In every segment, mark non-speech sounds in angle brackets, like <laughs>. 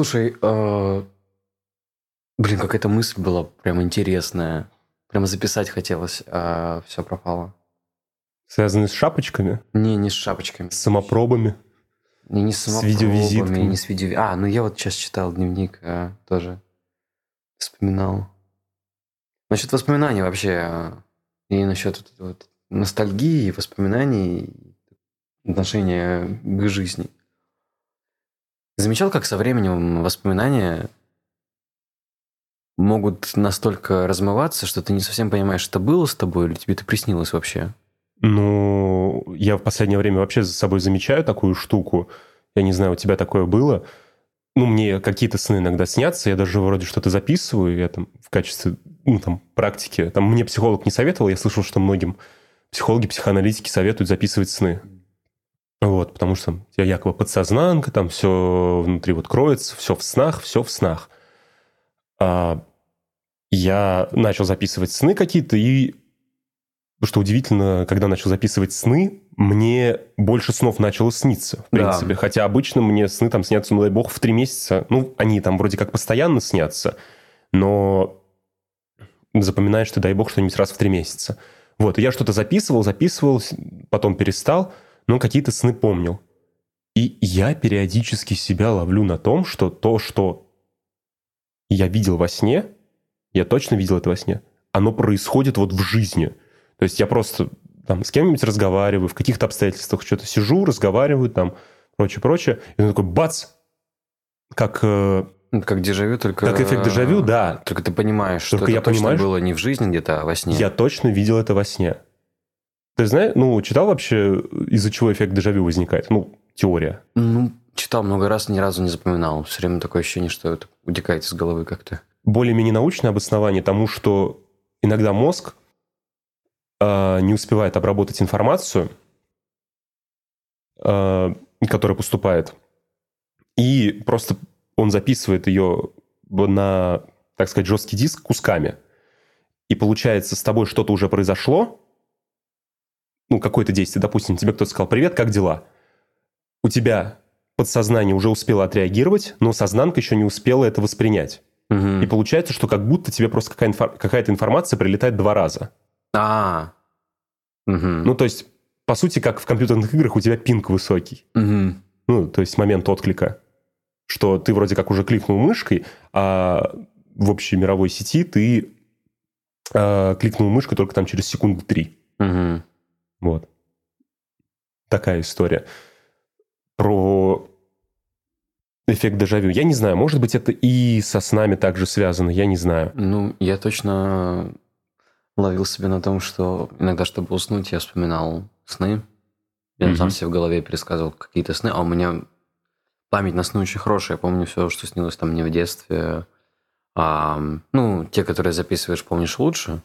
Слушай, э, блин, какая-то мысль была прям интересная. Прямо записать хотелось, а все пропало. Связанные с шапочками? Не, не с шапочками. С самопробами? Не, не с самопробами, с видеовизитками? не с видео... А, ну я вот сейчас читал дневник, а, тоже вспоминал. Насчет воспоминаний вообще, а, и насчет вот, вот, ностальгии, воспоминаний, отношения к жизни. Замечал, как со временем воспоминания могут настолько размываться, что ты не совсем понимаешь, что было с тобой или тебе это приснилось вообще? Ну, я в последнее время вообще за собой замечаю такую штуку. Я не знаю, у тебя такое было. Ну, мне какие-то сны иногда снятся, я даже вроде что-то записываю, я там в качестве, ну, там, практики. Там мне психолог не советовал, я слышал, что многим психологи, психоаналитики советуют записывать сны. Вот, потому что я якобы подсознанка, там все внутри вот кроется, все в снах, все в снах. А я начал записывать сны какие-то, и что удивительно, когда начал записывать сны, мне больше снов начало сниться, в принципе. Да. Хотя обычно мне сны там снятся, ну дай бог, в три месяца. Ну, они там вроде как постоянно снятся, но запоминаешь ты, дай бог, что-нибудь раз в три месяца. Вот, и я что-то записывал, записывал, потом перестал, но какие-то сны помнил. И я периодически себя ловлю на том, что то, что я видел во сне, я точно видел это во сне, оно происходит вот в жизни – то есть я просто там с кем-нибудь разговариваю, в каких-то обстоятельствах что-то сижу, разговариваю, там, прочее, прочее. И он такой, бац! Как... Э, как дежавю, только... Как эффект дежавю, да. Только ты понимаешь, только что я это понимаю, было не в жизни где-то, а во сне. Я точно видел это во сне. Ты знаешь, ну, читал вообще, из-за чего эффект дежавю возникает? Ну, теория. Ну, читал много раз, ни разу не запоминал. Все время такое ощущение, что это утекает из головы как-то. Более-менее научное обоснование тому, что иногда мозг э, не успевает обработать информацию, э, которая поступает, и просто он записывает ее на, так сказать, жесткий диск кусками. И получается, с тобой что-то уже произошло, ну, какое-то действие, допустим, тебе кто-то сказал «Привет, как дела?» У тебя подсознание уже успело отреагировать, но сознанка еще не успела это воспринять. Угу. И получается, что как будто тебе просто какая-то информация прилетает два раза. А. Угу. Ну, то есть, по сути, как в компьютерных играх у тебя пинг высокий. Угу. Ну, то есть момент отклика. Что ты вроде как уже кликнул мышкой, а в общей мировой сети ты а, кликнул мышкой только там через секунду три. Угу. Вот. Такая история. Про эффект дежавю. Я не знаю, может быть, это и со снами также связано, я не знаю. Ну, я точно ловил себя на том, что иногда, чтобы уснуть, я вспоминал сны. Я mm-hmm. сам себе в голове пересказывал какие-то сны, а у меня память на сны очень хорошая. Я помню все, что снилось там мне в детстве. А, ну, те, которые записываешь, помнишь лучше.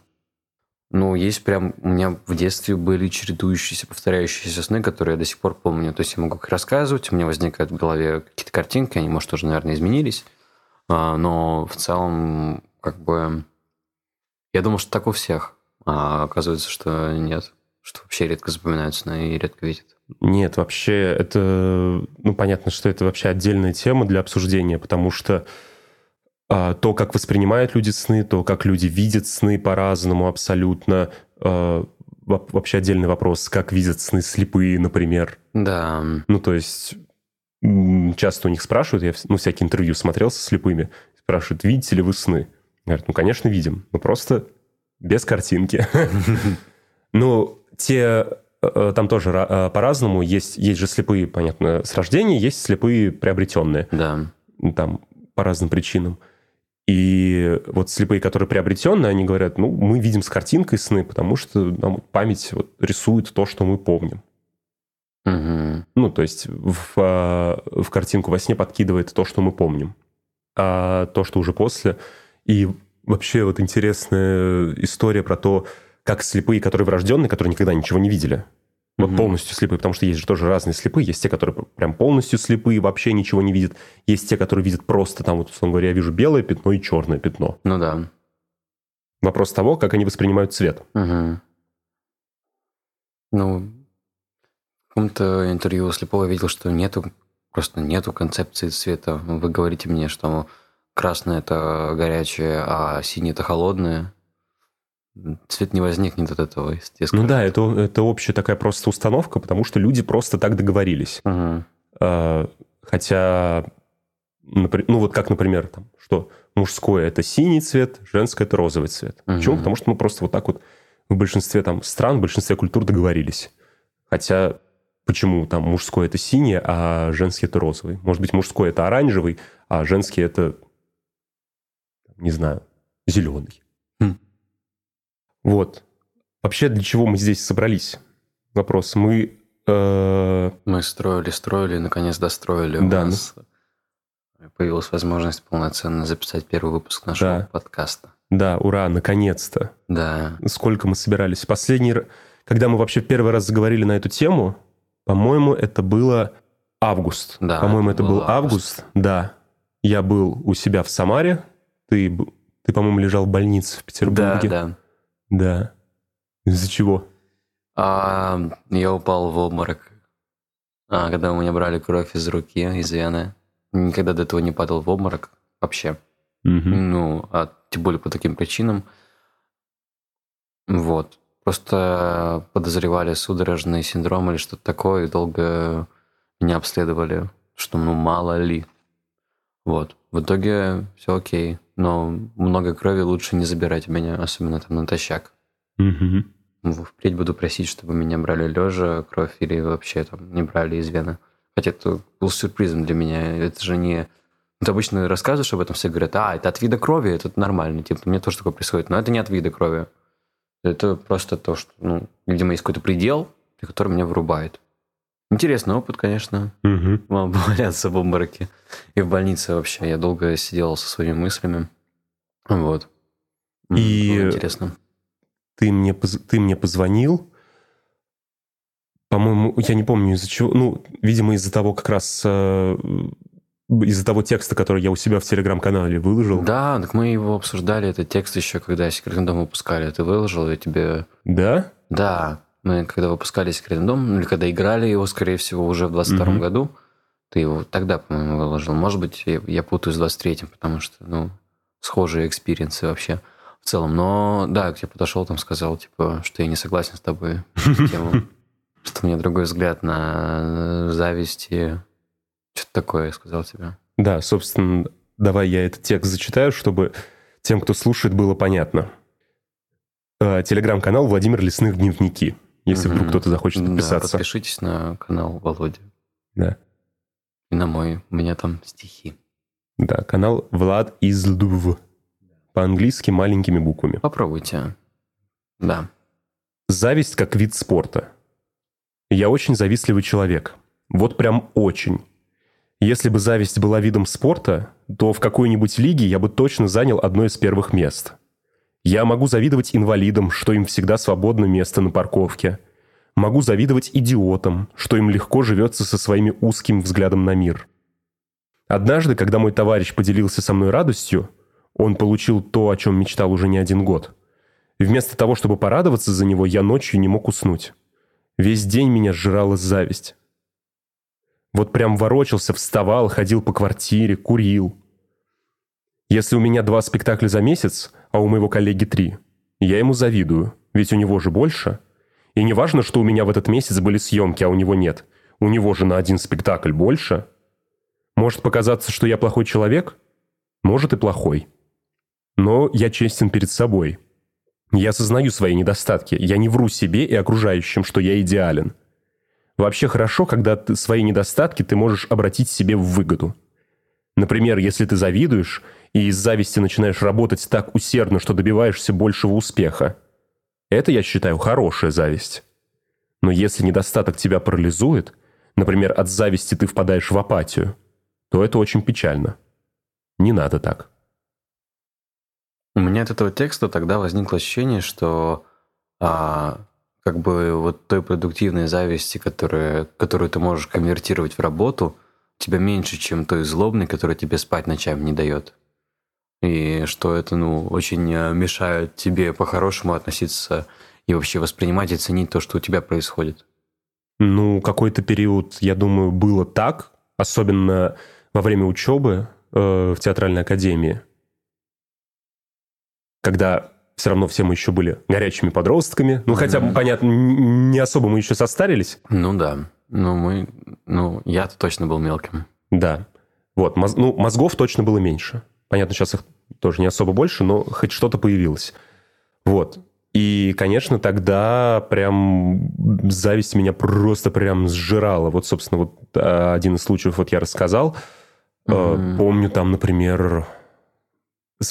Ну, есть прям... У меня в детстве были чередующиеся, повторяющиеся сны, которые я до сих пор помню. То есть я могу их рассказывать, у меня возникают в голове какие-то картинки, они, может, тоже, наверное, изменились. А, но в целом, как бы я думал, что так у всех. А оказывается, что нет. Что вообще редко запоминаются и редко видят. Нет, вообще это... Ну, понятно, что это вообще отдельная тема для обсуждения, потому что то, как воспринимают люди сны, то, как люди видят сны по-разному абсолютно. А, вообще отдельный вопрос, как видят сны слепые, например. Да. Ну, то есть часто у них спрашивают, я ну, всякие интервью смотрел со слепыми, спрашивают, видите ли вы сны? Говорят, ну, конечно, видим, но просто без картинки. <laughs> Ну, те э, там тоже э, по-разному. Есть, есть же слепые, понятно, с рождения, есть слепые приобретенные. Да. Там по разным причинам. И вот слепые, которые приобретенные, они говорят, ну, мы видим с картинкой сны, потому что нам память вот рисует то, что мы помним. Угу. Ну, то есть в, э, в картинку во сне подкидывает то, что мы помним. А то, что уже после, и вообще вот интересная история про то, как слепые, которые врожденные, которые никогда ничего не видели. Вот угу. полностью слепые, потому что есть же тоже разные слепые. Есть те, которые прям полностью слепые, вообще ничего не видят. Есть те, которые видят просто там, вот, условно говоря, я вижу белое пятно и черное пятно. Ну да. Вопрос того, как они воспринимают цвет. Угу. Ну, в каком-то интервью слепого видел, что нету просто нету концепции цвета. Вы говорите мне, что красное это горячее, а синий это холодное. Цвет не возникнет от этого, естественно. Ну да, это, это общая такая просто установка, потому что люди просто так договорились. Угу. Хотя, ну вот как, например, там, что мужское это синий цвет, женское это розовый цвет. Угу. Почему? Потому что мы просто вот так вот в большинстве там стран, в большинстве культур договорились. Хотя почему там мужской это синий, а женский это розовый? Может быть, мужской это оранжевый, а женский это, не знаю, зеленый. Вот. Вообще, для чего мы здесь собрались? Вопрос. Мы... Э... Мы строили, строили, наконец достроили. Да, У нас появилась возможность полноценно записать первый выпуск нашего Да. подкаста. Да, ура, наконец-то. Да. Сколько мы собирались? Последний... Когда мы вообще первый раз заговорили на эту тему, по-моему, это было август. Да, По-моему, это это был был август. Да. Я был у себя в Самаре. Ты, ты по-моему, лежал в больнице в Петербурге. да. Да. Из-за чего? А, я упал в обморок, а, когда у меня брали кровь из руки, из вены. Никогда до этого не падал в обморок вообще. Мгм. Ну, а тем более по таким причинам. Вот. Просто подозревали судорожный синдром или что-то такое, и долго меня обследовали, что, ну, мало ли. Вот. В итоге все окей. Но много крови лучше не забирать у меня, особенно там натощак. Мгм. Впредь буду просить, чтобы меня брали лежа кровь или вообще там не брали из вены. Хотя это был сюрпризом для меня. Это же не... Вот обычно рассказываешь об этом, все говорят, а, это от вида крови, это нормально. Типа, мне тоже такое происходит. Но это не от вида крови. Это просто то, что, ну, видимо, есть какой-то предел, при котором меня вырубает. Интересный опыт, конечно. <laughs> Валяться в обмороке. И в больнице вообще. Я долго сидел со своими мыслями. Вот. И- было интересно. Ты мне, ты мне позвонил. По-моему, я не помню из-за чего. Ну, видимо, из-за того как раз... э, из-за того текста, который я у себя в Телеграм-канале выложил. Да, так мы его обсуждали, этот текст еще, когда «Секретный дом» выпускали. Ты выложил, я тебе... Да? Да, мы когда выпускали «Секретный дом», ну, или когда играли его, скорее всего, уже в 22 Мгм. году, ты его тогда, по-моему, выложил. Может быть, я, я путаю с 23-м, потому что, ну, схожие экспириенсы вообще в целом. Но, да, к тебе подошел, там сказал, типа, что я не согласен с тобой тему. <laughs> Что у меня другой взгляд на зависть и что-то такое я сказал тебе. Да, собственно, давай я этот текст зачитаю, чтобы тем, кто слушает, было понятно. Э, Телеграм-канал Владимир Лесных Дневники. Если вдруг кто-то захочет Да, подписаться. подпишитесь на канал Володи. Да. И на мой. У меня там стихи. Да, канал Влад из Лдув. По-английски маленькими буквами. Попробуйте. Да. Зависть как вид спорта. Я очень завистливый человек. Вот прям очень. Если бы зависть была видом спорта, то в какой-нибудь лиге я бы точно занял одно из первых мест. Я могу завидовать инвалидам, что им всегда свободно место на парковке. Могу завидовать идиотам, что им легко живется со своими узким взглядом на мир. Однажды, когда мой товарищ поделился со мной радостью, он получил то, о чем мечтал уже не один год. Вместо того, чтобы порадоваться за него, я ночью не мог уснуть. Весь день меня сжирала зависть. Вот прям ворочался, вставал, ходил по квартире, курил. Если у меня два спектакля за месяц, а у моего коллеги три, я ему завидую, ведь у него же больше. И не важно, что у меня в этот месяц были съемки, а у него нет. У него же на один спектакль больше. Может показаться, что я плохой человек? Может и плохой. Но я честен перед собой. Я осознаю свои недостатки. Я не вру себе и окружающим, что я идеален. Вообще хорошо, когда ты свои недостатки ты можешь обратить себе в выгоду. Например, если ты завидуешь и из зависти начинаешь работать так усердно, что добиваешься большего успеха. Это, я считаю, хорошая зависть. Но если недостаток тебя парализует, например, от зависти ты впадаешь в апатию, то это очень печально. Не надо так. У меня от этого текста тогда возникло ощущение, что а, как бы вот той продуктивной зависти, которая, которую ты можешь конвертировать в работу, тебя меньше, чем той злобной, которая тебе спать ночами не дает. И что это, ну, очень э, мешает тебе по-хорошему относиться и вообще воспринимать и ценить то, что у тебя происходит. Ну, какой-то период, я думаю, было так, особенно во время учебы э, в театральной академии, когда все равно все мы еще были горячими подростками. Ну, хотя, mm-hmm. понятно, не особо мы еще состарились. Ну да. Ну, мы... Ну, я-то точно был мелким. Да. Вот. Моз... Ну, мозгов точно было меньше. Понятно, сейчас их тоже не особо больше, но хоть что-то появилось. Вот. И, конечно, тогда прям зависть меня просто прям сжирала. Вот, собственно, вот а, один из случаев вот я рассказал. Mm-hmm. Помню там, например,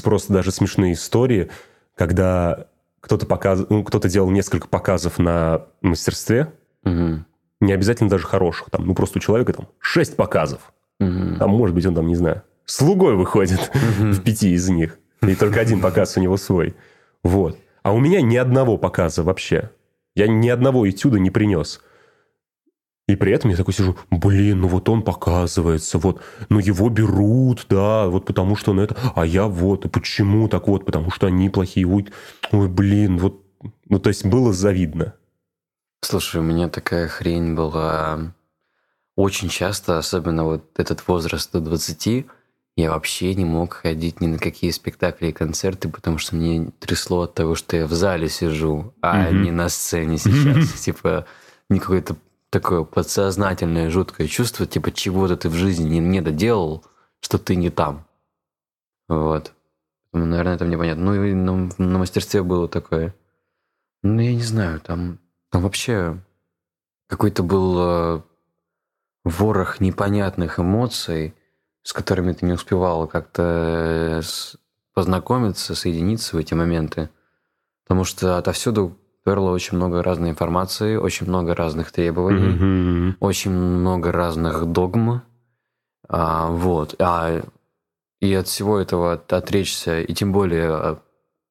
просто даже смешные истории – когда кто-то показ... ну, кто-то делал несколько показов на мастерстве, угу. не обязательно даже хороших, там, ну просто у человека там шесть показов, угу. там, может быть, он там, не знаю, слугой выходит в пяти из них, и только один показ у него свой, вот. А у меня ни одного показа вообще. Я ни одного этюда не принес. И при этом я такой сижу, блин, ну вот он показывается, вот, ну его берут, да, вот потому что он это, а я вот, и почему так вот, потому что они плохие, ой, ой, блин, вот, ну то есть было завидно. Слушай, у меня такая хрень была очень часто, особенно вот этот возраст до 20, я вообще не мог ходить ни на какие спектакли и концерты, потому что мне трясло от того, что я в зале сижу, а mm-hmm. не на сцене сейчас. <laughs> Типа, не какой-то такое подсознательное жуткое чувство, типа чего-то ты в жизни не, не доделал, что ты не там. Вот. Наверное, это мне понятно. Ну и на, на мастерстве было такое. Ну, я не знаю, там, там вообще какой-то был э, ворох непонятных эмоций, с которыми ты не успевал как-то э, познакомиться, соединиться в эти моменты. Потому что отовсюду перло очень много разной информации, очень много разных требований, mm-hmm. очень много разных догм. А, вот. А, и от всего этого отречься, и тем более а,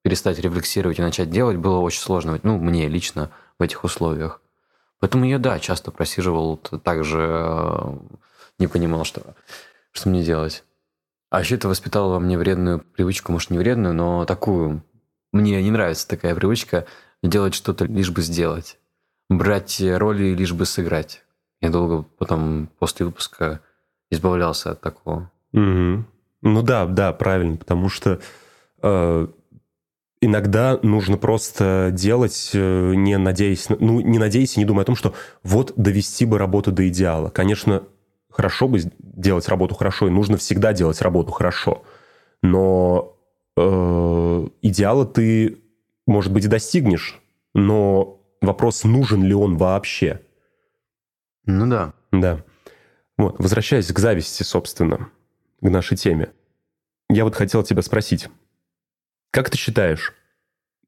перестать рефлексировать и начать делать было очень сложно. Ну, мне лично в этих условиях. Поэтому я, да, часто просиживал, также а, не понимал, что, что мне делать. А еще это воспитало во мне вредную привычку, может, не вредную, но такую. Мне не нравится такая привычка делать что-то лишь бы сделать, брать роли лишь бы сыграть. Я долго потом после выпуска избавлялся от такого. Угу. Ну да, да, правильно, потому что э, иногда нужно просто делать, э, не надеясь, ну не надеясь и не думая о том, что вот довести бы работу до идеала. Конечно, хорошо бы делать работу хорошо, и нужно всегда делать работу хорошо, но э, идеала ты может быть, и достигнешь, но вопрос, нужен ли он вообще. Ну да. Да. Вот, возвращаясь к зависти, собственно, к нашей теме. Я вот хотел тебя спросить, как ты считаешь,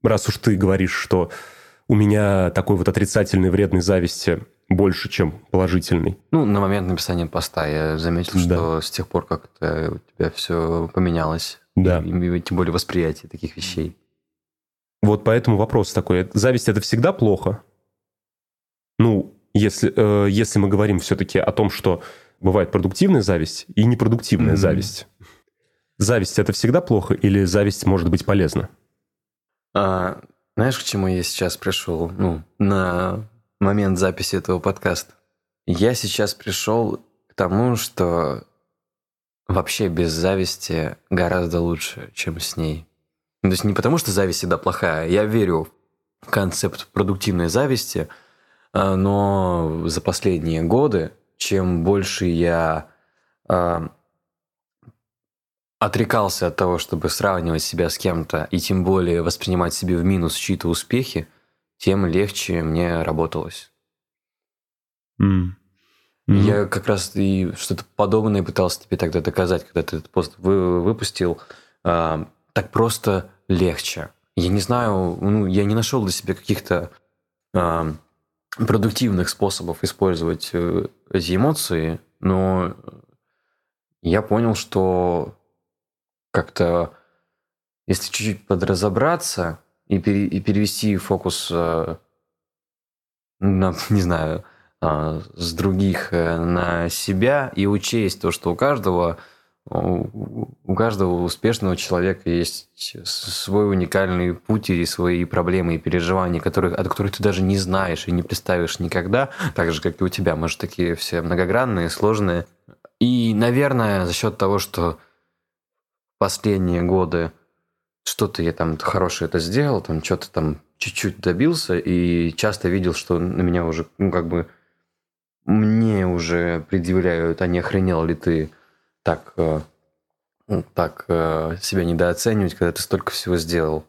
раз уж ты говоришь, что у меня такой вот отрицательной вредной зависти больше, чем положительный. Ну, на момент написания поста я заметил, да. что с тех пор, как это у тебя все поменялось, да. и, и тем более восприятие таких вещей. Вот поэтому вопрос такой. Зависть – это всегда плохо? Ну, если, э, если мы говорим все-таки о том, что бывает продуктивная зависть и непродуктивная mm-hmm. зависть. Зависть – это всегда плохо или зависть может быть полезна? А, знаешь, к чему я сейчас пришел? Ну, на момент записи этого подкаста. Я сейчас пришел к тому, что вообще без зависти гораздо лучше, чем с ней. То есть не потому, что зависть всегда плохая. Я верю в концепт продуктивной зависти, а, но за последние годы, чем больше я э, отрекался от того, чтобы сравнивать себя с кем-то, и тем более воспринимать себе в минус чьи-то успехи, тем легче мне работалось. Mm. Mm-hmm. Я как раз и что-то подобное пытался тебе тогда доказать, когда ты этот пост вы, выпустил. Э, так просто легче. Я не знаю, ну, я не нашел для себя каких-то э, продуктивных способов использовать э, эти эмоции, но я понял, что как-то, если чуть-чуть подразобраться и, пере, и перевести фокус э, на, <laughs> не знаю, э, с других э, на себя и учесть то, что у каждого у каждого успешного человека есть свой уникальный путь и свои проблемы и переживания, которых, от которых ты даже не знаешь и не представишь никогда, так же, как и у тебя. Может, такие все многогранные, сложные. И, наверное, за счет того, что последние годы что-то я там хорошее это сделал, там что-то там чуть-чуть добился, и часто видел, что на меня уже, ну, как бы, мне уже предъявляют, а не охренел ли ты так, э, ну, так э, себя недооценивать, когда ты столько всего сделал.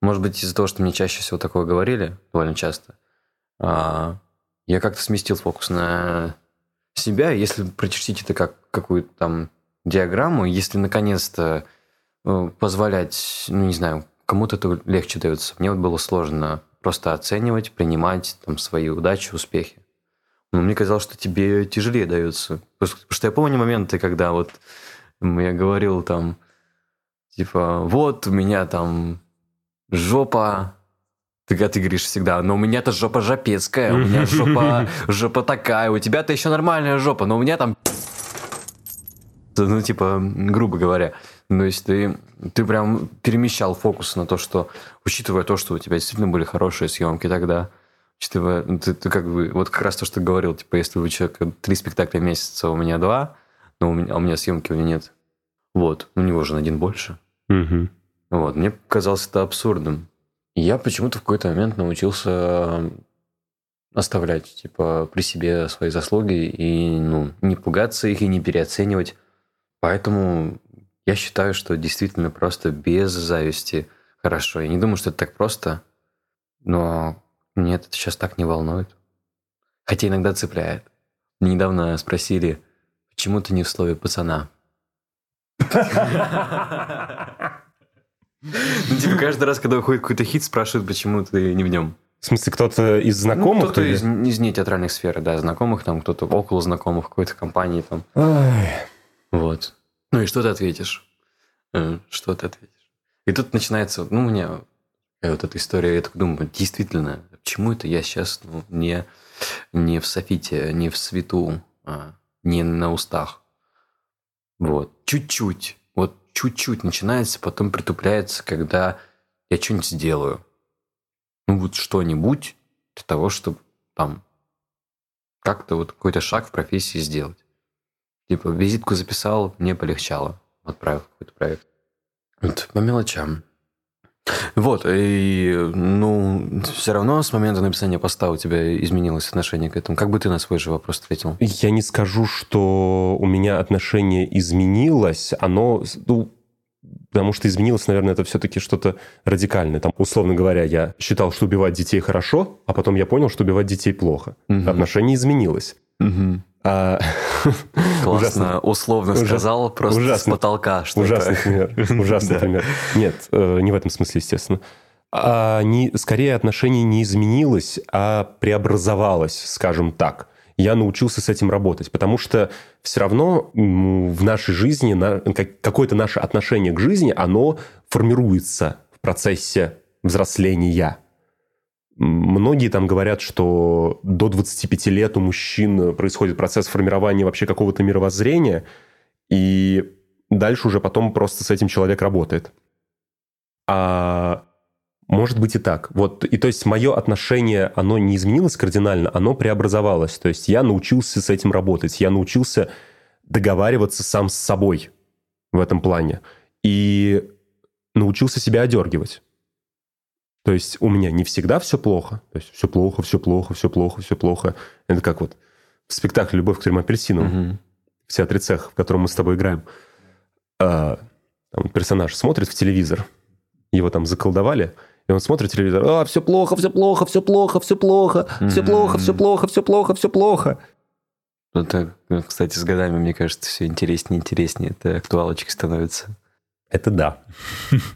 Может быть, из-за того, что мне чаще всего такое говорили, довольно часто, а, я как-то сместил фокус на себя. Если прочертить это как какую-то там диаграмму, если наконец-то позволять, ну не знаю, кому-то это легче дается. Мне вот было сложно просто оценивать, принимать там свои удачи, успехи. Но мне казалось, что тебе тяжелее дается. Потому что я помню моменты, когда вот я говорил там, типа, вот у меня там жопа, ты, ты говоришь всегда, но у меня-то жопа жопецкая, у меня жопа, <laughs> жопа такая, у тебя-то еще нормальная жопа, но у меня там... Ну, типа, грубо говоря. То есть ты, ты прям перемещал фокус на то, что, учитывая то, что у тебя действительно были хорошие съемки тогда, учитывая, ну, ты, ты как бы, вот как раз то, что ты говорил, типа, если у человека три спектакля в месяц, а у меня два, но у меня, а у меня съемки у меня нет. Вот, у него же на один больше. Угу. Вот, мне казалось это абсурдным. Я почему-то в какой-то момент научился оставлять, типа, при себе свои заслуги и, ну, не пугаться их и не переоценивать. Поэтому я считаю, что действительно просто без зависти хорошо. Я не думаю, что это так просто, но нет, это сейчас так не волнует. Хотя иногда цепляет. Недавно спросили, почему ты не в слове пацана? Ну, типа, каждый раз, когда выходит какой-то хит, спрашивают, почему ты не в нем. В смысле, кто-то из знакомых? Ну, кто-то из, из нетеатральных сфер, да, знакомых, там, кто-то около знакомых какой-то компании, там. Ай. Вот. Ну и что ты ответишь? Э, Что ты ответишь? И тут начинается, ну, у меня вот эта история, я так думаю, действительно, почему это я сейчас ну, не, не в софите, не в свету, а не на устах? Вот. Чуть-чуть. Вот чуть-чуть начинается, потом притупляется, когда я что-нибудь сделаю. Ну, вот что-нибудь для того, чтобы там как-то вот какой-то шаг в профессии сделать. Типа, визитку записал, мне полегчало, отправил какой-то проект. Вот, по мелочам. Вот, и, ну, все равно с момента написания поста у тебя изменилось отношение к этому. Как бы ты на свой же вопрос ответил? Я не скажу, что у меня отношение изменилось. Оно, ну, потому что изменилось, наверное, это все-таки что-то радикальное. Там, условно говоря, я считал, что убивать детей хорошо, а потом я понял, что убивать детей плохо. Мгм. Отношение изменилось. Мгм. А, <laughs> Классно, условно сказал, просто с потолка. Ужасный пример. <laughs> Ужасный пример. Нет, э, не в этом смысле, естественно. А не, скорее, отношение не изменилось, а преобразовалось, скажем так. Я научился с этим работать, потому что все равно в нашей жизни, какое-то наше отношение к жизни, оно формируется в процессе взросления. Многие там говорят, что до 25 лет у мужчин происходит процесс формирования вообще какого-то мировоззрения, и дальше уже потом просто с этим человек работает. А может быть и так. Вот, и то есть мое отношение, оно не изменилось кардинально, оно преобразовалось. То есть я научился с этим работать, я научился договариваться сам с собой в этом плане. И научился себя одергивать. То есть у меня не всегда все плохо. То есть все плохо, все плохо, все плохо, все плохо. Это как вот в спектакле «Любовь к трем апельсинам» Мгм. в театре цех, в котором мы с тобой играем. А, там персонаж смотрит в телевизор, его там заколдовали, и он смотрит телевизор, а, все плохо, все плохо, все плохо, все плохо, все плохо, все плохо, все плохо, все плохо. Ну, кстати, с годами, мне кажется, все интереснее и интереснее. Это актуалочки становятся. Это да.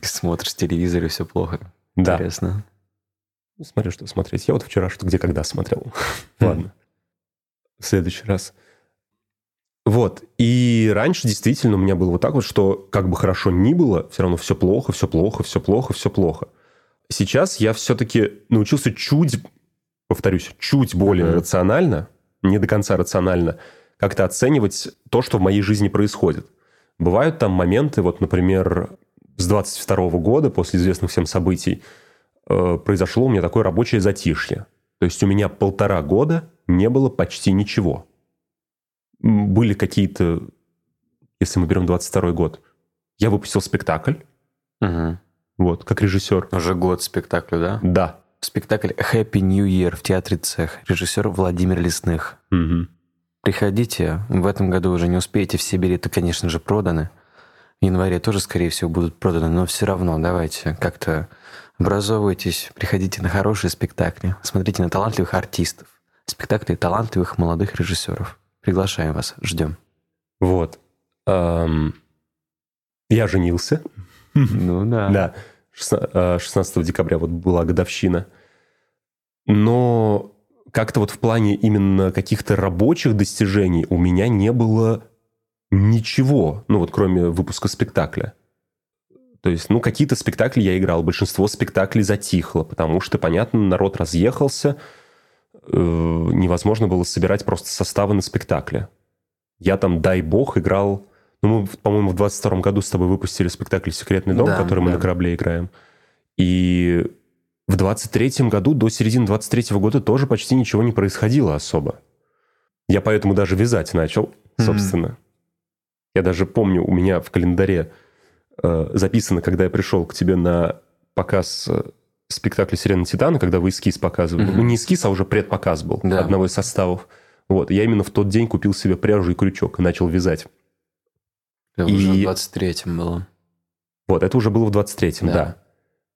Смотришь телевизор, и все плохо. Да. Интересно. Ну, Смотри, что смотреть. Я вот вчера что где когда смотрел. <laughs> Ладно. В следующий раз. Вот. И раньше действительно у меня было вот так вот, что как бы хорошо ни было, все равно все плохо, все плохо, все плохо, все плохо. Сейчас я все-таки научился чуть, повторюсь, чуть более Мгм. рационально, не до конца рационально, как-то оценивать то, что в моей жизни происходит. Бывают там моменты, вот, например, с 22 года, после известных всем событий, э, произошло у меня такое рабочее затишье. То есть у меня полтора года не было почти ничего. были какие-то, если мы берем 22 год, я выпустил спектакль, Угу. вот, как режиссер. Уже год спектаклю, да? Да. Спектакль «Happy New Year» в театре «Цех». Режиссер Владимир Лесных. Мгм. Приходите. В этом году уже не успеете. Все билеты, конечно же, проданы. Январе тоже, скорее всего, будут проданы. Но все равно давайте как-то образовывайтесь. Приходите на хорошие спектакли. Смотрите на талантливых артистов. Спектакли талантливых молодых режиссеров. Приглашаем вас. Ждем. Вот. Ам, Я женился. Ну да. <laughs> Да, шестна- э, 16 декабря вот была годовщина. Но как-то вот в плане именно каких-то рабочих достижений у меня не было ничего, ну вот кроме выпуска спектакля. То есть, ну, какие-то спектакли я играл, большинство спектаклей затихло, потому что, понятно, народ разъехался, э, невозможно было собирать просто составы на спектакле. Я там, дай бог, играл... Ну, мы, по-моему, в 22 году с тобой выпустили спектакль «Секретный дом», Да, который мы да. на корабле играем. И в 23 году, до середины 23 года тоже почти ничего не происходило особо. Я поэтому даже вязать начал, собственно. Я даже помню, у меня в календаре э, записано, когда я пришел к тебе на показ э, спектакля «Сирена Титана», когда вы эскиз показывали. Мгм. Ну, не эскиз, а уже предпоказ был Да. одного из составов. Вот, я именно в тот день купил себе пряжу и крючок и начал вязать. Это уже И- в 23-м было. Вот, это уже было в 23-м, да. Да.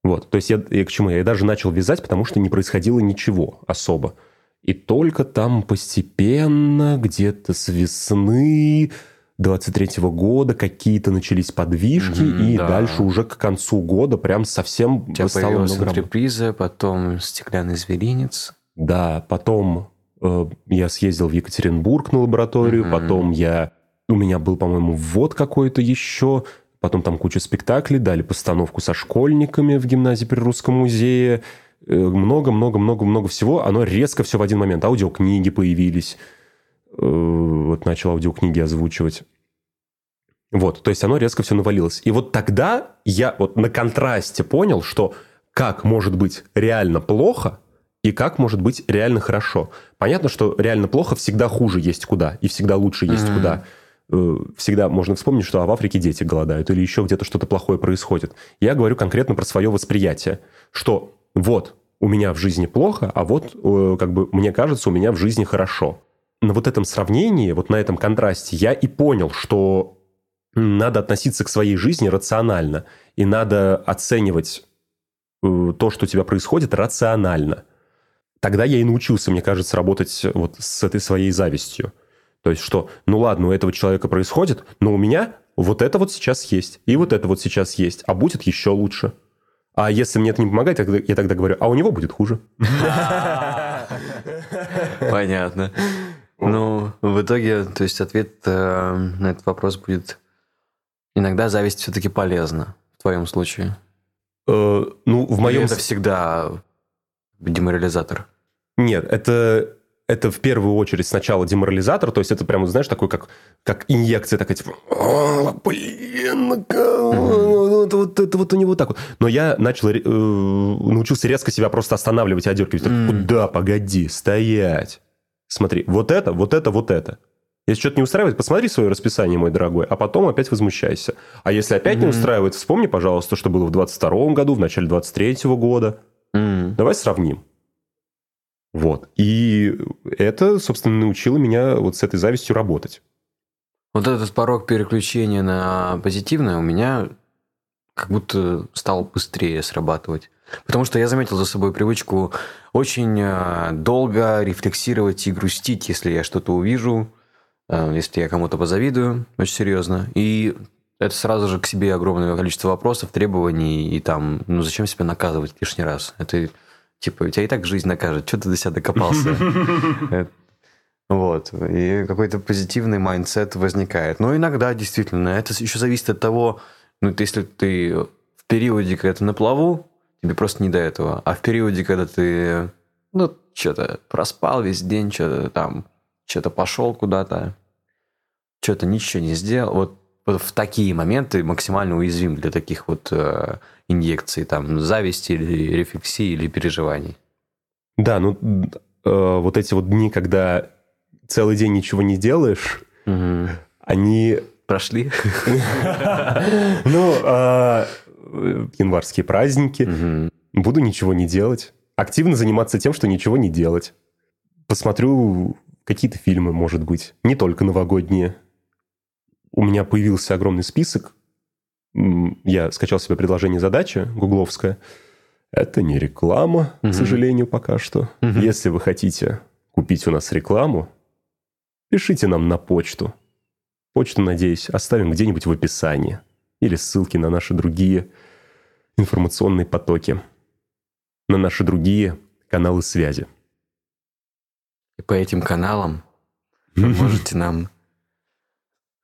Вот, то есть я, я к чему? Я даже начал вязать, потому что не происходило ничего особо. И только там постепенно, где-то с весны 23-го года какие-то начались подвижки, Мгм, и да. дальше уже к концу года прям совсем У тебя стало много работы. антреприза, потом стеклянный зверинец. Да, потом э, я съездил в Екатеринбург на лабораторию, Мгм. потом я... У меня был, по-моему, ввод какой-то еще, потом там куча спектаклей, дали постановку со школьниками в гимназии при Русском музее, Э, много-много-много-много всего. Оно резко все в один момент. Аудиокниги появились. Э, Вот начал аудиокниги озвучивать. Вот, то есть оно резко все навалилось. И вот тогда я вот на контрасте понял, что как может быть реально плохо и как может быть реально хорошо. Понятно, что реально плохо всегда хуже есть куда, и всегда лучше есть Мгм. куда. Э, Всегда можно вспомнить, что а в Африке дети голодают, или еще где-то что-то плохое происходит. Я говорю конкретно про свое восприятие, что вот у меня в жизни плохо, а вот э, как бы мне кажется, у меня в жизни хорошо. На вот этом сравнении, вот на этом контрасте я и понял, что надо относиться к своей жизни рационально. И надо оценивать э, то, что у тебя происходит, рационально. Тогда я и научился, мне кажется, работать вот с этой своей завистью. То есть, что, ну ладно, у этого человека происходит, но у меня вот это вот сейчас есть, и вот это вот сейчас есть, а будет еще лучше. А если мне это не помогает, я тогда говорю, а у него будет хуже. <laughs> Понятно. Ну, в итоге, то есть ответ э, на этот вопрос будет... Иногда зависть все-таки полезна, в твоем случае. Э, ну, в Или моем... это всегда деморализатор. Нет, это, это в первую очередь сначала деморализатор, то есть это прямо, знаешь, такой, как, как инъекция такая, типа, «А, блин, ну ка- вот, это вот у него так вот. Но я начал, э, научился резко себя просто останавливать и одергивать. Так, М. Куда, погоди, стоять. Смотри, вот это, вот это, вот это. Если что-то не устраивает, посмотри свое расписание, мой дорогой, а потом опять возмущайся. А если опять не Мгм. устраивает, вспомни, пожалуйста, что было в 22 году, в начале 23 года. М. Давай сравним. Вот. И это, собственно, научило меня вот с этой завистью работать. Вот этот порог переключения на позитивное у меня как будто стал быстрее срабатывать. Потому что я заметил за собой привычку очень э, долго рефлексировать и грустить, если я что-то увижу, э, если я кому-то позавидую, очень серьезно. И это сразу же к себе огромное количество вопросов, требований, и там, ну зачем себя наказывать лишний раз? Это типа, тебя и так жизнь накажет, что ты до себя докопался? <laughs> Э, Вот. И какой-то позитивный майндсет возникает. Но иногда действительно это еще зависит от того, ну, если ты в периоде, когда ты на плаву, тебе просто не до этого. А в периоде, когда ты, ну, что-то проспал весь день, что-то там, что-то пошел куда-то, что-то ничего не сделал, вот, вот в такие моменты максимально уязвим для таких вот э, инъекций, там, зависти или рефлексии или переживаний. Да, ну э, вот эти вот дни, когда целый день ничего не делаешь, они... Прошли? <laughs> Ну, а, январские праздники. Буду ничего не делать. Активно заниматься тем, что ничего не делать. Посмотрю какие-то фильмы, может быть. Не только новогодние. У меня появился огромный список. Я скачал себе предложение задачи гугловское. Это не реклама, к сожалению, пока что. Если вы хотите купить у нас рекламу, пишите нам на почту. Почту, надеюсь, оставим где-нибудь в описании. Или ссылки на наши другие информационные потоки. На наши другие каналы связи. И по этим каналам вы можете нам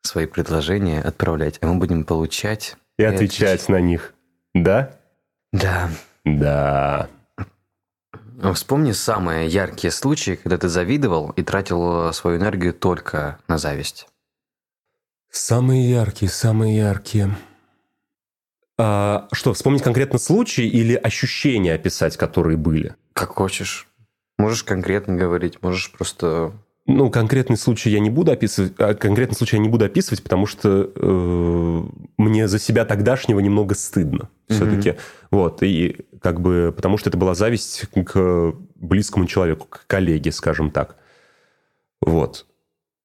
свои предложения отправлять, а мы будем получать... И отвечать на них. Да? Да. Да. Вспомни самые яркие случаи, когда ты завидовал и тратил свою энергию только на зависть. Самые яркие, самые яркие. А, что, вспомнить конкретно случай или ощущения описать, которые были? Как хочешь. Можешь конкретно говорить, можешь просто... Ну, конкретный случай я не буду описывать, а конкретный случай я не буду описывать, потому что э, мне за себя тогдашнего немного стыдно все-таки. Mm-hmm. Вот, и как бы, потому что это была зависть к близкому человеку, к коллеге, скажем так. Вот.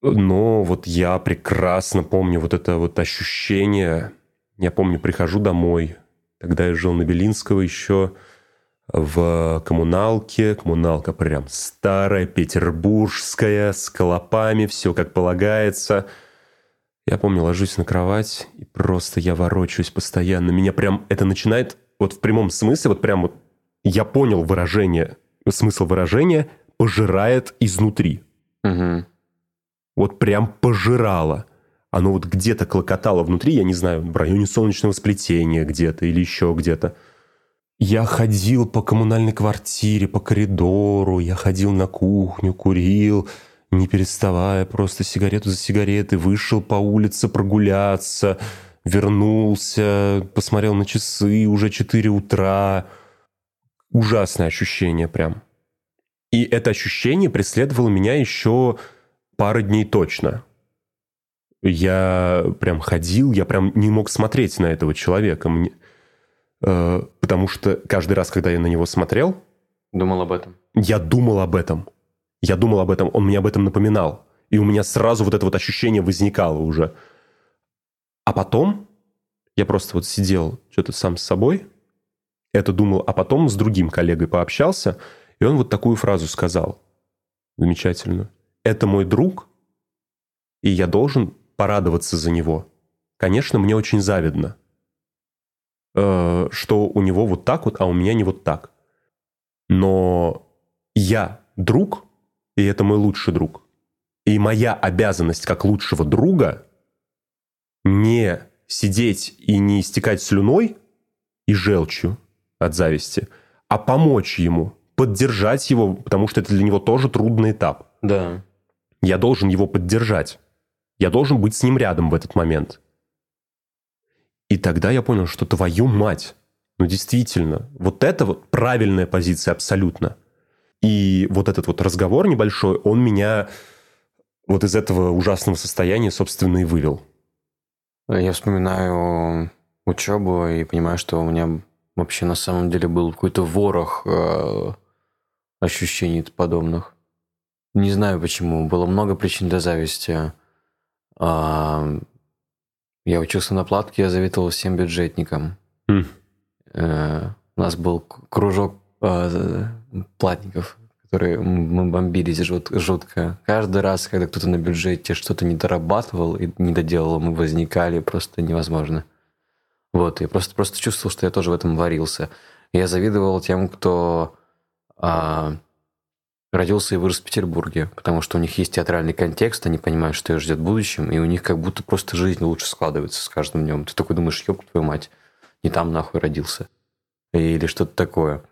Но вот я прекрасно помню вот это вот ощущение. Я помню, прихожу домой. Тогда я жил на Белинского еще в коммуналке. Коммуналка прям старая, петербургская, с колопами, все как полагается. Я помню, ложусь на кровать, и просто я ворочаюсь постоянно. Меня прям это начинает, вот в прямом смысле, вот прям вот я понял выражение, смысл выражения, пожирает изнутри. Угу вот прям пожирало. Оно вот где-то клокотало внутри, я не знаю, в районе солнечного сплетения где-то или еще где-то. Я ходил по коммунальной квартире, по коридору, я ходил на кухню, курил, не переставая, просто сигарету за сигаретой, вышел по улице прогуляться, вернулся, посмотрел на часы, уже 4 утра. Ужасное ощущение прям. И это ощущение преследовало меня еще пары дней точно. Я прям ходил, я прям не мог смотреть на этого человека. Мне, э, потому что каждый раз, когда я на него смотрел... Думал об этом. Я думал об этом. Я думал об этом, он мне об этом напоминал. И у меня сразу вот это вот ощущение возникало уже. А потом я просто вот сидел что-то сам с собой, это думал, а потом с другим коллегой пообщался, и он вот такую фразу сказал. Замечательную это мой друг, и я должен порадоваться за него. Конечно, мне очень завидно, э, что у него вот так вот, а у меня не вот так. Но я друг, и это мой лучший друг. И моя обязанность как лучшего друга не сидеть и не истекать слюной и желчью от зависти, а помочь ему, поддержать его, потому что это для него тоже трудный этап. Да. Я должен его поддержать. Я должен быть с ним рядом в этот момент. И тогда я понял, что твою мать, ну действительно, вот это вот правильная позиция абсолютно. И вот этот вот разговор небольшой, он меня вот из этого ужасного состояния, собственно, и вывел. Я вспоминаю учебу и понимаю, что у меня вообще на самом деле был какой-то ворох э, ощущений подобных. Не знаю почему. Было много причин для зависти. А, я учился на платке, я завидовал всем бюджетникам. Mm. У нас был кружок а, платников, которые мы бомбились жутко. Каждый раз, когда кто-то на бюджете что-то не дорабатывал и не доделал, мы возникали просто невозможно. Вот, я просто, просто чувствовал, что я тоже в этом варился. Я завидовал тем, кто родился и вырос в Петербурге, потому что у них есть театральный контекст, они понимают, что их ждет в будущем, и у них как будто просто жизнь лучше складывается с каждым днем. Ты такой думаешь, ёб твою мать, не там нахуй родился. Или что-то такое.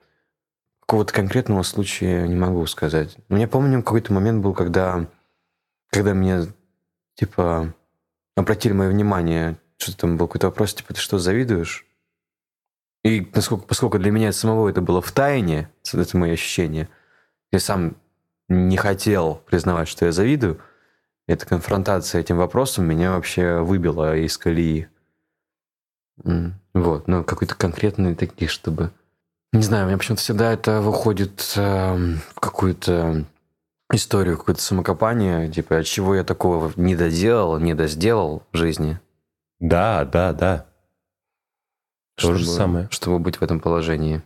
Какого-то конкретного случая не могу сказать. Но я помню, какой-то момент был, когда, когда мне, типа, обратили мое внимание, что там был какой-то вопрос, типа, ты что, завидуешь? И насколько, поскольку для меня самого это было в тайне, это мои ощущения – я сам не хотел признавать, что я завидую, эта конфронтация этим вопросом меня вообще выбила из колеи. Вот, ну, какой-то конкретный такие, чтобы... Не знаю, у меня почему-то всегда это выходит э, в какую-то историю, какое-то самокопание, типа, от чего я такого не доделал, не досделал в жизни. Да, да, да. То чтобы, же самое. Чтобы быть в этом положении.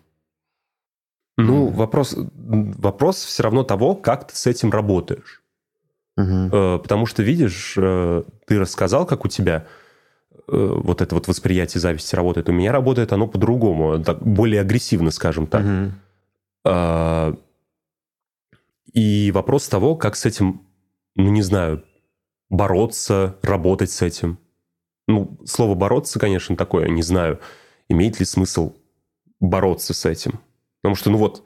Ну, вопрос, вопрос все равно того, как ты с этим работаешь. Угу. Потому что, видишь, э, ты рассказал, как у тебя э, вот это вот восприятие зависти работает. У меня работает оно по-другому, так, более агрессивно, скажем так. Угу. И вопрос того, как с этим, ну, не знаю, бороться, работать с этим. Ну, слово «бороться», конечно, такое, не знаю, имеет ли смысл бороться с этим. Потому что, ну вот,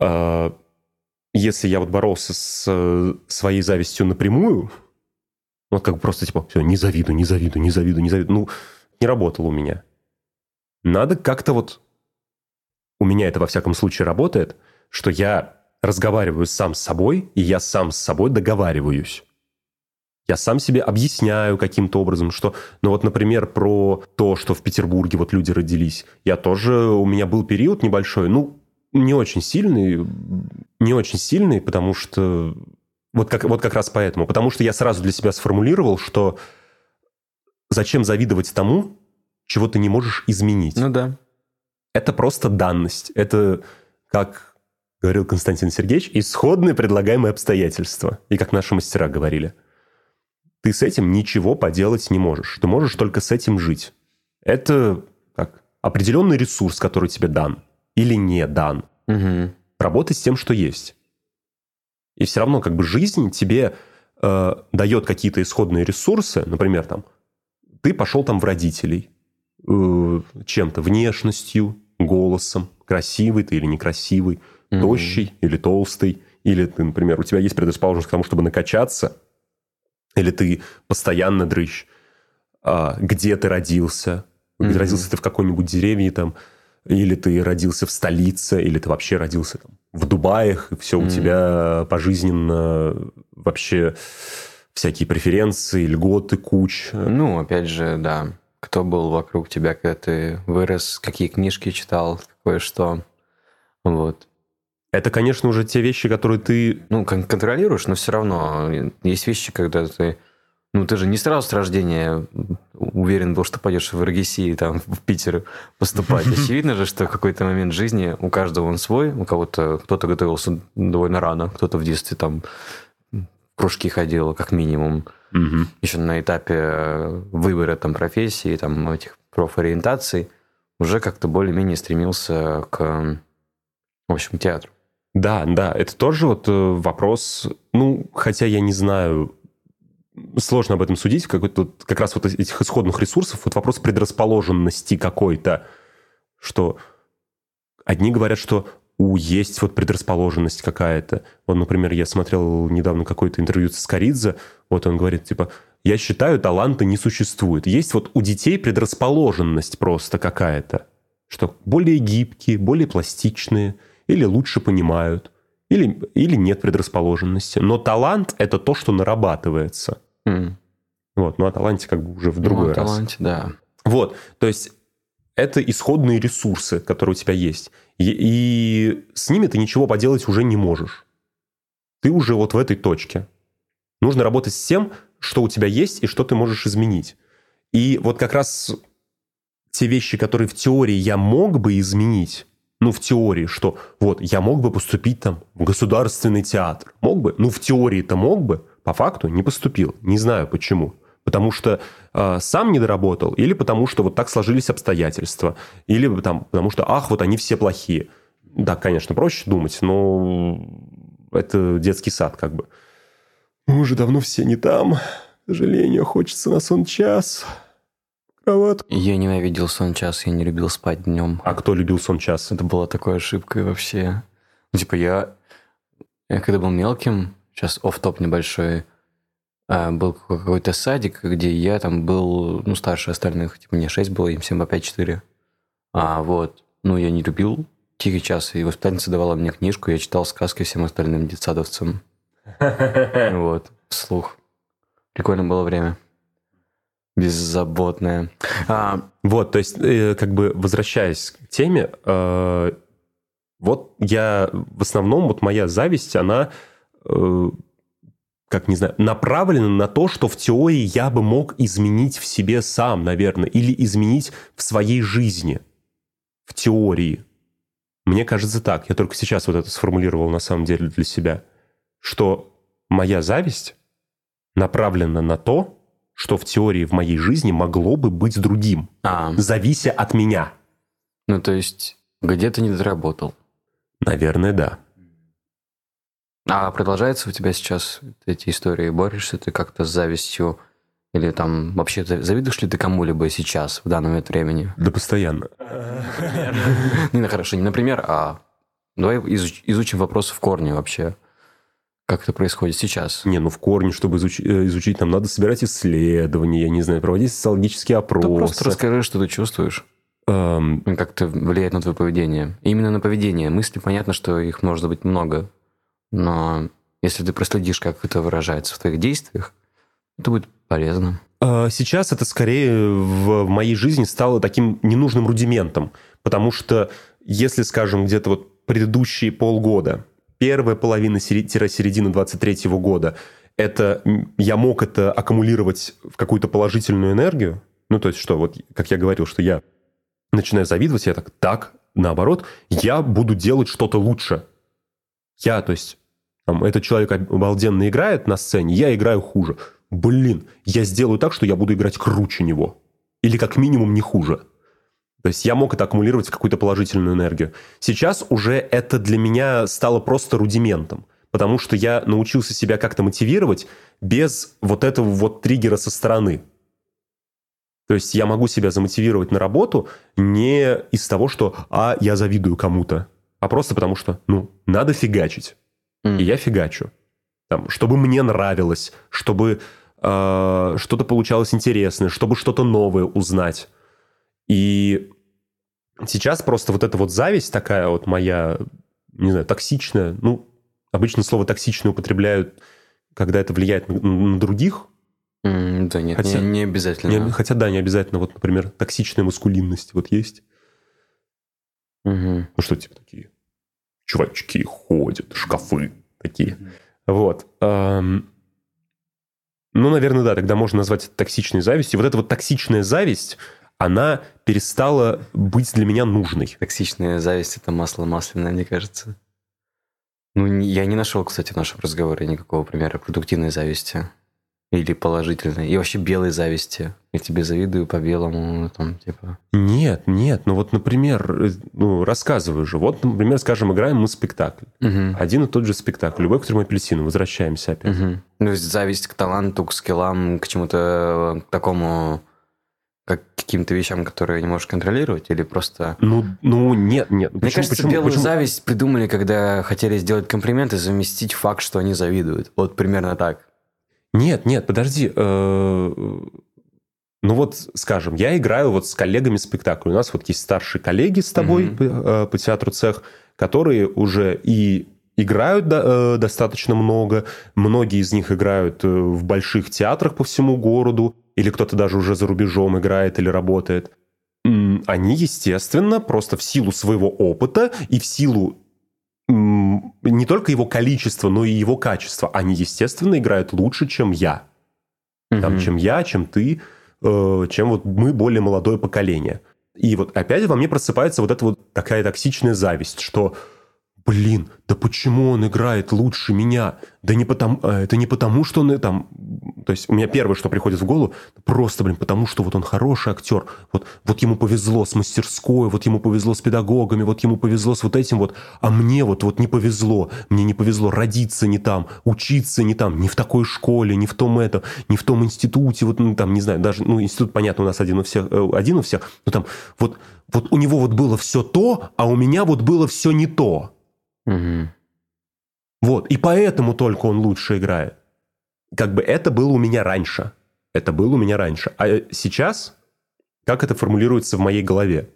э, если я вот боролся с э, своей завистью напрямую, вот как бы просто типа, все, не завидую, не завидую, не завидую, не завидую, ну, не работало у меня. Надо как-то вот... У меня это во всяком случае работает, что я разговариваю сам с собой, и я сам с собой договариваюсь. Я сам себе объясняю каким-то образом, что, ну вот, например, про то, что в Петербурге вот люди родились. Я тоже, у меня был период небольшой, ну, не очень сильный, не очень сильный, потому что вот как, вот как раз поэтому. Потому что я сразу для себя сформулировал, что зачем завидовать тому, чего ты не можешь изменить. Ну да. Это просто данность. Это, как говорил Константин Сергеевич, исходные предлагаемые обстоятельства. И как наши мастера говорили. Ты с этим ничего поделать не можешь. Ты можешь только с этим жить. Это как определенный ресурс, который тебе дан или не дан. Угу. Работать с тем, что есть. И все равно как бы жизнь тебе э, дает какие-то исходные ресурсы, например, там, ты пошел там в родителей, э, чем-то, внешностью, голосом, красивый ты или некрасивый, mm тощий или толстый, или ты, например, у тебя есть предрасположенность к тому, чтобы накачаться, или ты постоянно дрыщ, а, где ты родился, mm родился ты в какой-нибудь деревне там, или ты родился в столице, или ты вообще родился там, в Дубаях, и все mm. у тебя пожизненно вообще всякие преференции, льготы, куч. Ну, опять же, да. Кто был вокруг тебя, когда ты вырос, какие книжки читал, кое-что. Вот. Это, конечно, уже те вещи, которые ты... Ну, контролируешь, но все равно есть вещи, когда ты ну, ты же не сразу с рождения уверен был, что пойдешь в РГС там в Питер поступать. <laughs> Очевидно же, что в какой-то момент жизни у каждого он свой, у кого-то кто-то готовился довольно рано, кто-то в детстве там в кружки ходил, как минимум. Угу. Еще на этапе э, выбора там профессии, там этих профориентаций уже как-то более-менее стремился к, в общем, театру. Да, да, это тоже вот э, вопрос, ну, хотя я не знаю, сложно об этом судить, какой-то как раз вот этих исходных ресурсов, вот вопрос предрасположенности какой-то, что одни говорят, что у есть вот предрасположенность какая-то. Вот, например, я смотрел недавно какое-то интервью с Скоридзе, вот он говорит, типа, я считаю, таланта не существует. Есть вот у детей предрасположенность просто какая-то, что более гибкие, более пластичные, или лучше понимают, или, или нет предрасположенности. Но талант – это то, что нарабатывается. Mm. Вот, ну а таланте как бы уже в другой ну, раз. таланте, да. Вот, то есть это исходные ресурсы, которые у тебя есть. И, и с ними ты ничего поделать уже не можешь. Ты уже вот в этой точке. Нужно работать с тем, что у тебя есть и что ты можешь изменить. И вот как раз те вещи, которые в теории я мог бы изменить, ну, в теории, что вот я мог бы поступить там в государственный театр. Мог бы? Ну, в теории-то мог бы. По факту не поступил. Не знаю почему. Потому что э, сам не доработал, или потому что вот так сложились обстоятельства, или там, потому что, ах, вот они все плохие. Да, конечно, проще думать, но это детский сад как бы. Мы уже давно все не там. К сожалению, хочется на сон час. Кроватку. Я ненавидел сон час, я не любил спать днем. А кто любил сон час? Это была такой ошибкой вообще. Ну, типа, я, я когда был мелким, сейчас оф топ небольшой, а, был какой-то садик, где я там был, ну, старше остальных, типа мне 6 было, им всем по 5-4. А вот, ну, я не любил тихий час, и воспитательница давала мне книжку, я читал сказки всем остальным детсадовцам. <laughs> Вот, вслух. Прикольно было время. Беззаботное. А, вот, то есть, э, как бы возвращаясь к теме, э, вот я в основном, вот моя зависть, она, как не знаю, направлена на то, что в теории я бы мог изменить в себе сам, наверное, или изменить в своей жизни. В теории. Мне кажется так. Я только сейчас вот это сформулировал на самом деле для себя. Что моя зависть направлена на то, что в теории в моей жизни могло бы быть другим, а. завися от меня. Ну, то есть, где ты не доработал? Наверное, да. А продолжается у тебя сейчас эти истории? Борешься ты как-то с завистью? Или там вообще завидуешь ли ты кому-либо сейчас, в данный момент времени? Да постоянно. <laughs> Не, ну хорошо, не например, а давай изучим вопрос в корне вообще. Как это происходит сейчас? Не, ну в корне, чтобы изучить, э, изучить нам надо собирать исследования, я не знаю, проводить социологические опросы. Да просто расскажи, что ты чувствуешь. Эм... Как это влияет на твое поведение. именно на поведение. Мысли, понятно, что их может быть много. Но если ты проследишь, как это выражается в твоих действиях, это будет полезно. А, сейчас это скорее в моей жизни стало таким ненужным рудиментом. Потому что если, скажем, где-то вот предыдущие полгода первая половина-середина 23 года, это я мог это аккумулировать в какую-то положительную энергию. Ну, то есть, что вот, как я говорил, что я начинаю завидовать, я так, так, наоборот, я буду делать что-то лучше. Я, то есть, там, этот человек обалденно играет на сцене, я играю хуже. Блин, я сделаю так, что я буду играть круче него. Или как минимум не хуже. То есть я мог это аккумулировать в какую-то положительную энергию. Сейчас уже это для меня стало просто рудиментом, потому что я научился себя как-то мотивировать без вот этого вот триггера со стороны. То есть я могу себя замотивировать на работу не из того, что «а, я завидую кому-то», а просто потому что, ну, надо фигачить. Mm. И я фигачу. Там, чтобы мне нравилось, чтобы э, что-то получалось интересное, чтобы что-то новое узнать. И сейчас просто вот эта вот зависть такая вот моя, не знаю, токсичная, ну, обычно слово токсичное употребляют, когда это влияет на, на других. Mm, да нет, хотя, не, не обязательно. Не, хотя да, не обязательно. Вот, например, токсичная маскулинность вот есть. Угу. Ну что, типа такие чувачки ходят, шкафы такие. Вот. Ну, наверное, да, тогда можно назвать это токсичной завистью. Вот эта вот токсичная зависть, она перестала быть для меня нужной. Токсичная зависть – это масло масляное, мне кажется. Ну, я не нашел, кстати, в нашем разговоре никакого примера продуктивной зависти. Или положительной. И вообще белой зависти. Я тебе завидую по белому, там, типа... Нет, нет. Ну вот, например, э, ну, рассказываю же. Вот, например, скажем, играем мы спектакль. Угу. Один и тот же спектакль. Любой, который мы апельсину. Возвращаемся опять. Угу. Ну, зависть к таланту, к скиллам, к чему-то такому как каким-то вещам, которые не можешь контролировать, или просто... Ну, ну нет, нет. Мне почему, кажется, почему, белую почему? зависть придумали, когда хотели сделать комплимент и заместить факт, что они завидуют. Вот примерно так. Нет, нет, подожди. Э, ну вот, скажем, я играю вот с коллегами спектакль. У нас вот есть старшие коллеги с тобой mm-hmm. по, по театру цех, которые уже и играют э, достаточно много. Многие из них играют в больших театрах по всему городу или кто-то даже уже за рубежом играет или работает, они, естественно, просто в силу своего опыта и в силу не только его количества, но и его качества, они, естественно, играют лучше, чем я. Угу. Там, чем я, чем ты, э, чем вот мы более молодое поколение. И вот опять во мне просыпается вот эта вот такая токсичная зависть, что блин, да почему он играет лучше меня? Да не потому, э, это не потому, что он там... То есть у меня первое, что приходит в голову, просто, блин, потому что вот он хороший актер, вот, вот ему повезло с мастерской, вот ему повезло с педагогами, вот ему повезло с вот этим вот, а мне вот, вот не повезло, мне не повезло родиться не там, учиться не там, не в такой школе, не в том это, не в том институте, вот, ну, там, не знаю, даже, ну, институт, понятно, у нас один у всех, э, один у всех, но там, вот, вот у него вот было все то, а у меня вот было все не то. Угу. Вот, и поэтому только он лучше играет. Как бы это было у меня раньше. Это было у меня раньше. А сейчас, как это формулируется в моей голове?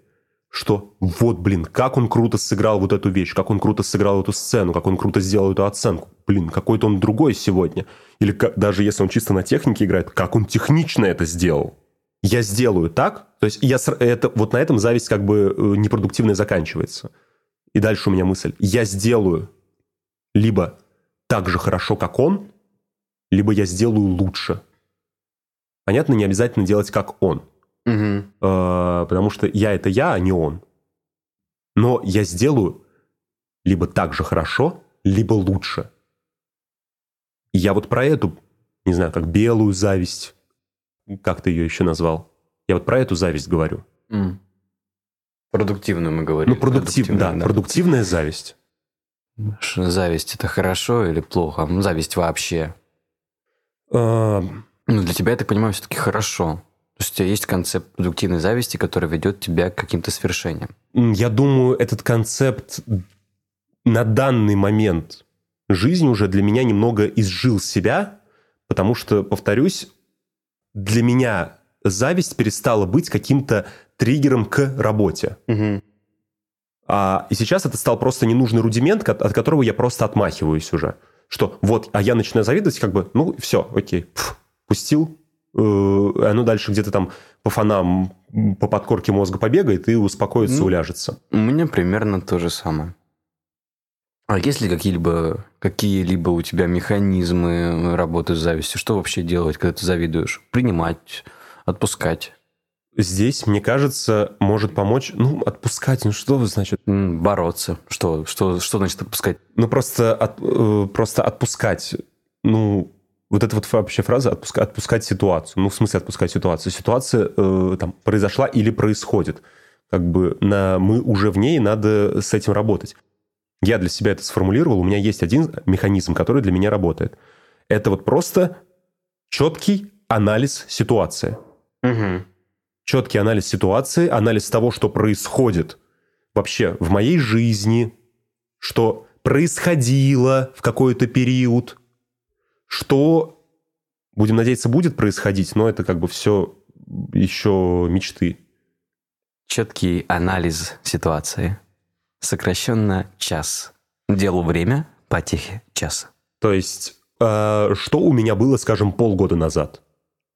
что вот, блин, как он круто сыграл вот эту вещь, как он круто сыграл эту сцену, как он круто сделал эту оценку. Блин, какой-то он другой сегодня. Или как, даже если он чисто на технике играет, как он технично это сделал. Я сделаю так, то есть я, это, вот на этом зависть как бы э, непродуктивная заканчивается. И дальше у меня мысль. Я сделаю либо так же хорошо, как он, либо я сделаю лучше. Понятно, не обязательно делать как он. Угу. потому что я это я, а не он. Но я сделаю либо так же хорошо, либо лучше. И я вот про эту, не знаю, как белую зависть, как ты ее еще назвал? Я вот про эту зависть говорю. Mm. Продуктивную мы говорим. Ну, продуктив, да, да, продуктивная зависть. Зависть это хорошо или плохо? Зависть вообще. А... Ну, для тебя, я так понимаю, все-таки хорошо. То есть у тебя есть концепт продуктивной зависти, который ведет тебя к каким-то свершениям. Я думаю, этот концепт на данный момент жизни уже для меня немного изжил себя, потому что, повторюсь, для меня зависть перестала быть каким-то триггером к работе. Угу. А, и сейчас это стал просто ненужный рудимент, от которого я просто отмахиваюсь уже. Что вот, а я начинаю завидовать, как бы, ну, все, окей, пф, пустил, э, оно дальше где-то там по фонам, по подкорке мозга побегает и успокоится, ну, уляжется. У меня примерно то же самое. А есть ли какие-либо какие-либо у тебя механизмы работы с завистью? Что вообще делать, когда ты завидуешь? Принимать, отпускать? Здесь, мне кажется, может помочь, ну, отпускать, ну что значит? Бороться. Что, что, что значит отпускать? Ну, просто, от, э, просто отпускать. Ну, вот эта вот вообще фраза отпуска, отпускать ситуацию. Ну, в смысле отпускать ситуацию. Ситуация э, там произошла или происходит. Как бы на, мы уже в ней, надо с этим работать. Я для себя это сформулировал. У меня есть один механизм, который для меня работает. Это вот просто четкий анализ ситуации. Угу четкий анализ ситуации, анализ того, что происходит вообще в моей жизни, что происходило в какой-то период, что, будем надеяться, будет происходить, но это как бы все еще мечты. Четкий анализ ситуации. Сокращенно час. Делу время, потехе час. То есть, э, что у меня было, скажем, полгода назад?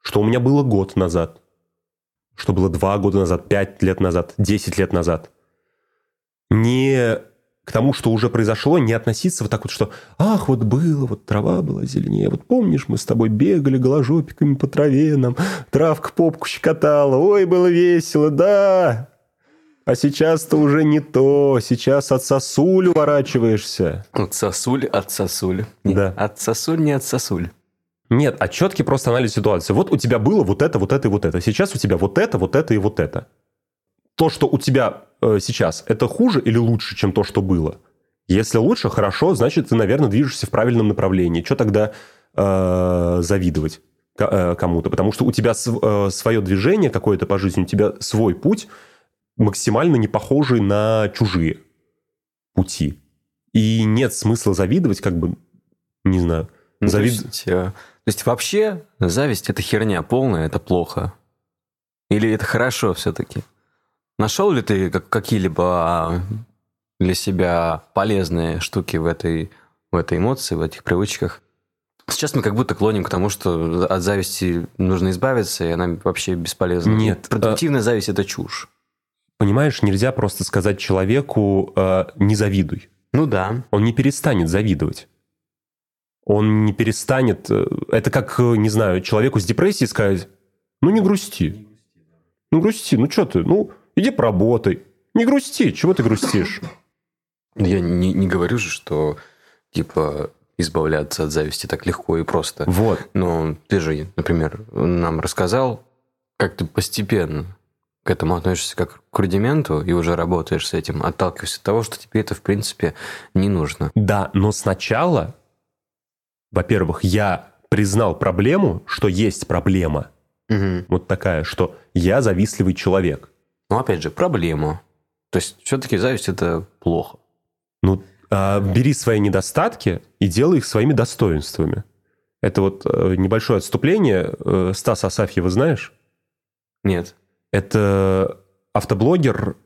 Что у меня было год назад? Что было два года назад, пять лет назад, десять лет назад. Не к тому, что уже произошло, не относиться вот так вот, что «Ах, вот было, вот трава была зеленее, вот помнишь, мы с тобой бегали голожопиками по траве, нам травка попку щекотала, ой, было весело, да!» А сейчас-то уже не то. Сейчас от сосуль уворачиваешься. От сосуль, от сосуль. Да. От сосуль, не от сосуль. Нет, а четкий просто анализ ситуации. Вот у тебя было вот это, вот это и вот это. Сейчас у тебя вот это, вот это и вот это. То, что у тебя э, сейчас, это хуже или лучше, чем то, что было? Если лучше, хорошо, значит, ты, наверное, движешься в правильном направлении. Что тогда э, завидовать э, кому-то? Потому что у тебя э, свое движение какое-то по жизни, у тебя свой путь максимально не похожий на чужие пути. И нет смысла завидовать, как бы, не знаю, ну, завид... то, есть, то есть вообще зависть это херня полная, это плохо. Или это хорошо все-таки? Нашел ли ты какие-либо а, для себя полезные штуки в этой, в этой эмоции, в этих привычках? Сейчас мы как будто клоним к тому, что от зависти нужно избавиться, и она вообще бесполезна. Нет. Продуктивная а... зависть – это чушь. Понимаешь, нельзя просто сказать человеку э, «не завидуй». Ну да. Он не перестанет завидовать он не перестанет... Э, это как, э, не знаю, человеку с депрессией сказать, ну не грусти. Ну грусти, ну что ты, ну иди поработай. Не грусти, чего ты грустишь? Я не, не говорю же, что типа избавляться от зависти так легко и просто. Вот. Но ты же, например, нам рассказал, как ты постепенно к этому относишься как к рудименту и уже работаешь с этим, отталкиваясь от того, что тебе это, в принципе, не нужно. Да, но сначала во-первых, я признал проблему, что есть проблема. Угу. Вот такая, что я завистливый человек. Ну, опять же, проблему. То есть, все-таки зависть это плохо. Ну, а, бери свои недостатки и делай их своими достоинствами. Это вот э, небольшое отступление. Э, Стас Асафьева знаешь? Нет. Это автоблогер,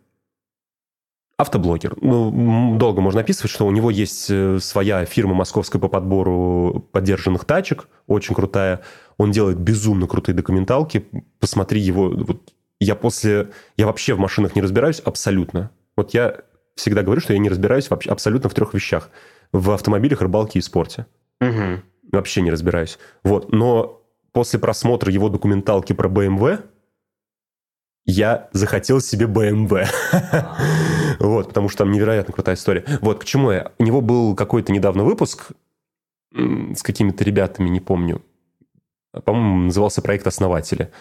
автоблогер. Ну, долго можно описывать, что у него есть э, своя фирма московская по подбору поддержанных тачек, очень крутая. Он делает безумно крутые документалки. Посмотри его. Вот я после... Я вообще в машинах не разбираюсь абсолютно. Вот я всегда говорю, что я не разбираюсь вообще абсолютно в трех вещах. В автомобилях, рыбалке и спорте. Угу. Вообще не разбираюсь. Вот. Но после просмотра его документалки про BMW я захотел себе BMW. <laughs> вот, потому что там невероятно крутая история. Вот, к чему я? У него был какой-то недавно выпуск с какими-то ребятами, не помню. По-моему, назывался проект «Основатели».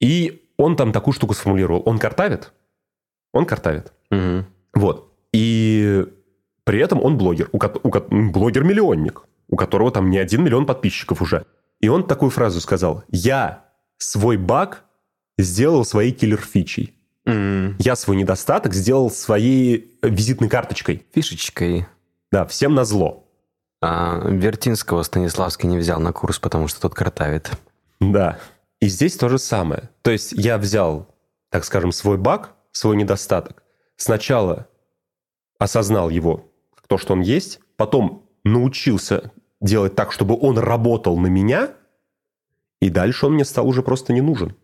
И он там такую штуку сформулировал. Он картавит. Он картавит. Угу. Вот. И при этом он блогер. У, у, блогер-миллионник, у которого там не один миллион подписчиков уже. И он такую фразу сказал. «Я свой баг сделал своей киллер-фичей. Mm. Я свой недостаток сделал своей визитной карточкой. Фишечкой. Да, всем на зло. А Вертинского Станиславский не взял на курс, потому что тот картавит. Да. И здесь то же самое. То есть я взял, так скажем, свой баг, свой недостаток. Сначала осознал его, то, что он есть, потом научился делать так, чтобы он работал на меня, и дальше он мне стал уже просто не нужен.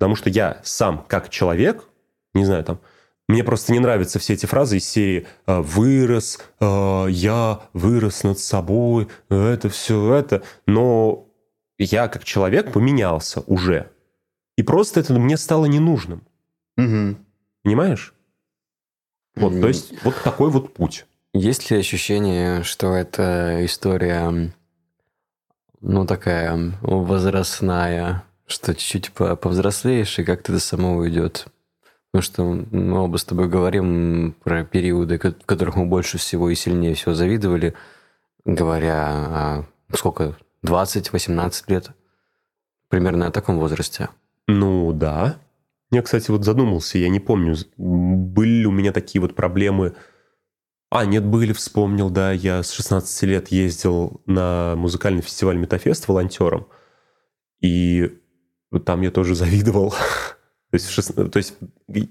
Потому что я сам, как человек, не знаю, там, мне просто не нравятся все эти фразы из серии «А, «вырос», а, «я вырос над собой», это все это. Но я как человек поменялся уже. И просто это мне стало ненужным. Угу. Понимаешь? Вот, то есть вот такой вот путь. Есть ли ощущение, что это история, ну, такая возрастная, что чуть-чуть повзрослеешь, и как-то это само уйдет. Потому что мы оба с тобой говорим про периоды, в которых мы больше всего и сильнее всего завидовали, говоря о сколько, 20-18 лет, примерно о таком возрасте. Ну да. Я, кстати, вот задумался, я не помню, были ли у меня такие вот проблемы. А, нет, были, вспомнил, да, я с 16 лет ездил на музыкальный фестиваль Метафест волонтером. И там я тоже <laughs> завидовал. То есть, 16, то есть,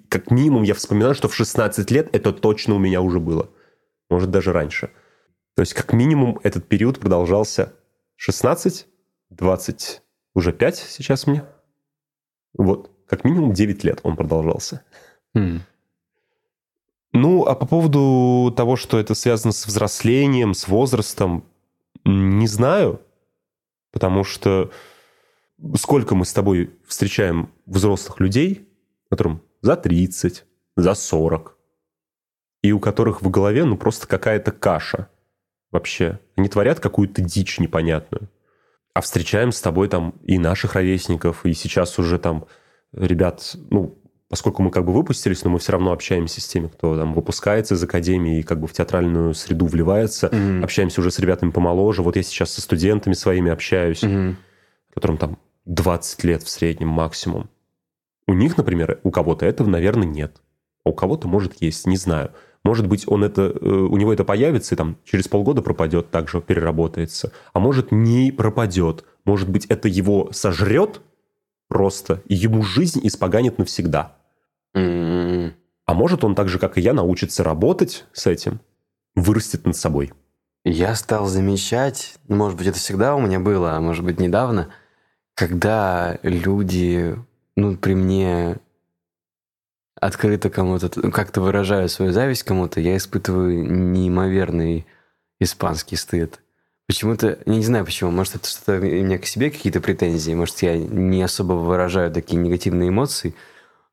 как минимум, я вспоминаю, что в 16 лет это точно у меня уже было. Может, даже раньше. То есть, как минимум, этот период продолжался 16, 20, уже 5 сейчас мне. Вот, как минимум 9 лет он продолжался. Mm. Ну, а по поводу того, что это связано с взрослением, с возрастом, не знаю. Потому что сколько мы с тобой встречаем взрослых людей, которым за 30, за 40, и у которых в голове ну просто какая-то каша вообще. Они творят какую-то дичь непонятную. А встречаем с тобой там и наших ровесников, и сейчас уже там ребят, ну, поскольку мы как бы выпустились, но мы все равно общаемся с теми, кто там выпускается из академии и как бы в театральную среду вливается, mm-hmm. общаемся уже с ребятами помоложе. Вот я сейчас со студентами своими общаюсь, mm-hmm. которым там 20 лет в среднем максимум. У них, например, у кого-то этого, наверное, нет. А у кого-то, может, есть, не знаю. Может быть, он это, э, у него это появится и там через полгода пропадет, также переработается. А может, не пропадет. Может быть, это его сожрет просто, и ему жизнь испоганит навсегда. Mm-hmm. А может, он так же, как и я, научится работать с этим, вырастет над собой. Я стал замечать, может быть, это всегда у меня было, а может быть, недавно – когда люди, ну, при мне открыто кому-то, ну, как-то выражают свою зависть кому-то, я испытываю неимоверный испанский стыд. Почему-то, я не знаю почему, может, это что-то у меня к себе какие-то претензии, может, я не особо выражаю такие негативные эмоции,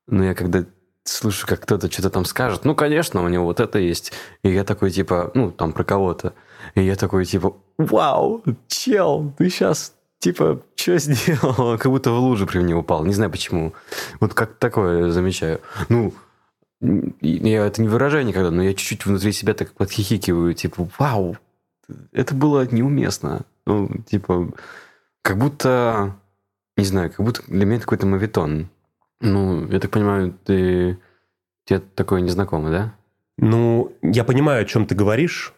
но я когда слышу, как кто-то что-то там скажет, ну, конечно, у него вот это есть, и я такой, типа, ну, там, про кого-то, и я такой, типа, вау, чел, ты сейчас типа, что сделал? <laughs> Как будто в лужу при мне упал. Не знаю почему. Вот как такое замечаю. Ну, я это не выражаю никогда, но я чуть-чуть внутри себя так подхихикиваю, типа, вау, это было неуместно. Ну, типа, как будто, не знаю, как будто для меня это какой-то мавитон. Ну, я так понимаю, ты тебе такое незнакомо, да? Ну, я понимаю, о чем ты говоришь.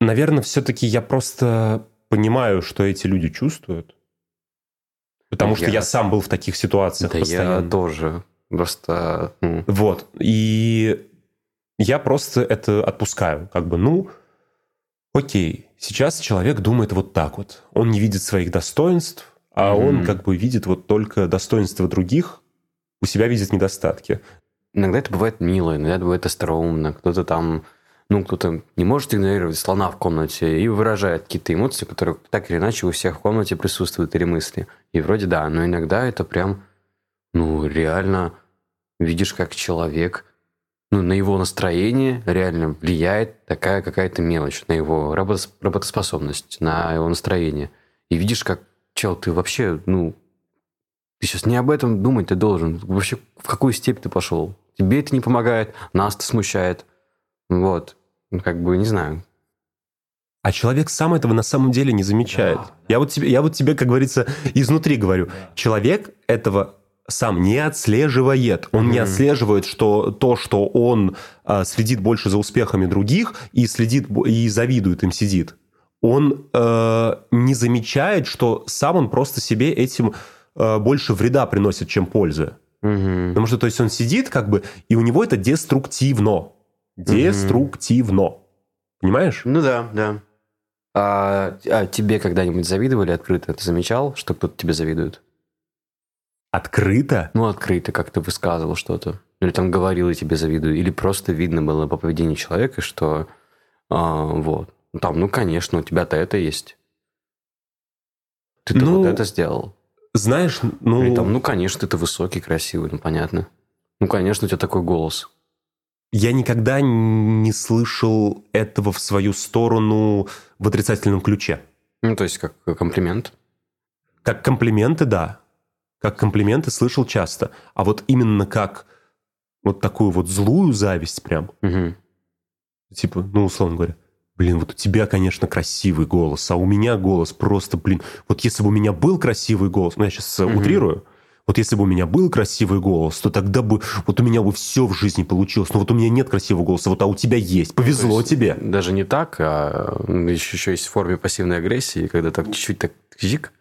Наверное, все-таки я просто понимаю, что эти люди чувствуют. Потому что я сам был в таких ситуациях да постоянно. я тоже. Просто... Вот. И я просто это отпускаю. Как бы, ну, окей, сейчас человек думает вот так вот. Он не видит своих достоинств, а mm-hmm. он как бы видит вот только достоинства других, у себя видит недостатки. Иногда это бывает мило, иногда это бывает остроумно. Кто-то там, ну, кто-то не может игнорировать слона в комнате и выражает какие-то эмоции, которые так или иначе у всех в комнате присутствуют или мысли. И вроде да, но иногда это прям, ну, реально видишь, как человек, ну, на его настроение реально влияет такая какая-то мелочь, на его работоспособность, на его настроение. И видишь, как, чел, ты вообще, ну, ты сейчас не об этом думать ты должен. Вообще, в какую степь ты пошел? Тебе это не помогает, нас это смущает. Вот. Ну, как бы, не знаю. А человек сам этого на самом деле не замечает. Да, Я, вот тебе, я вот тебе, как говорится, изнутри говорю. Да. Человек этого сам не отслеживает. Он mm-hmm. не отслеживает, что то, что он э, следит больше за успехами других и следит и завидует им сидит. Он э, не замечает, что сам он просто себе этим э, больше вреда приносит, чем пользы. Угу. Потому что, то есть, он сидит как бы, и у него это деструктивно. Деструктивно. Угу. Понимаешь? Ну да, да. А, а тебе когда-нибудь завидовали открыто? Ты замечал, что кто-то тебе завидует? Открыто? Ну, открыто, как ты высказывал что-то. Или там говорил, и тебе завидую. Или просто видно было по поведению человека, что а, вот. Там, ну, конечно, у тебя-то это есть. Ты-то ну, вот это сделал. Знаешь, ну... Или там, ну, конечно, ты высокий, красивый, ну, понятно. Ну, конечно, у тебя такой голос. Я никогда не слышал этого в свою сторону в отрицательном ключе. Ну, то есть, как комплимент? Как комплименты, да. Как комплименты слышал часто. А вот именно как вот такую вот злую зависть прям. Угу. Типа, ну, условно говоря, блин, вот у тебя, конечно, красивый голос, а у меня голос просто, блин, вот если бы у меня был красивый голос, ну, я сейчас угу. утрирую, вот если бы у меня был красивый голос, то тогда бы вот у меня бы все в жизни получилось. Но вот у меня нет красивого голоса, вот а у тебя есть. Повезло есть тебе. Даже не так, а еще, еще есть в форме пассивной агрессии, когда так чуть-чуть так зик,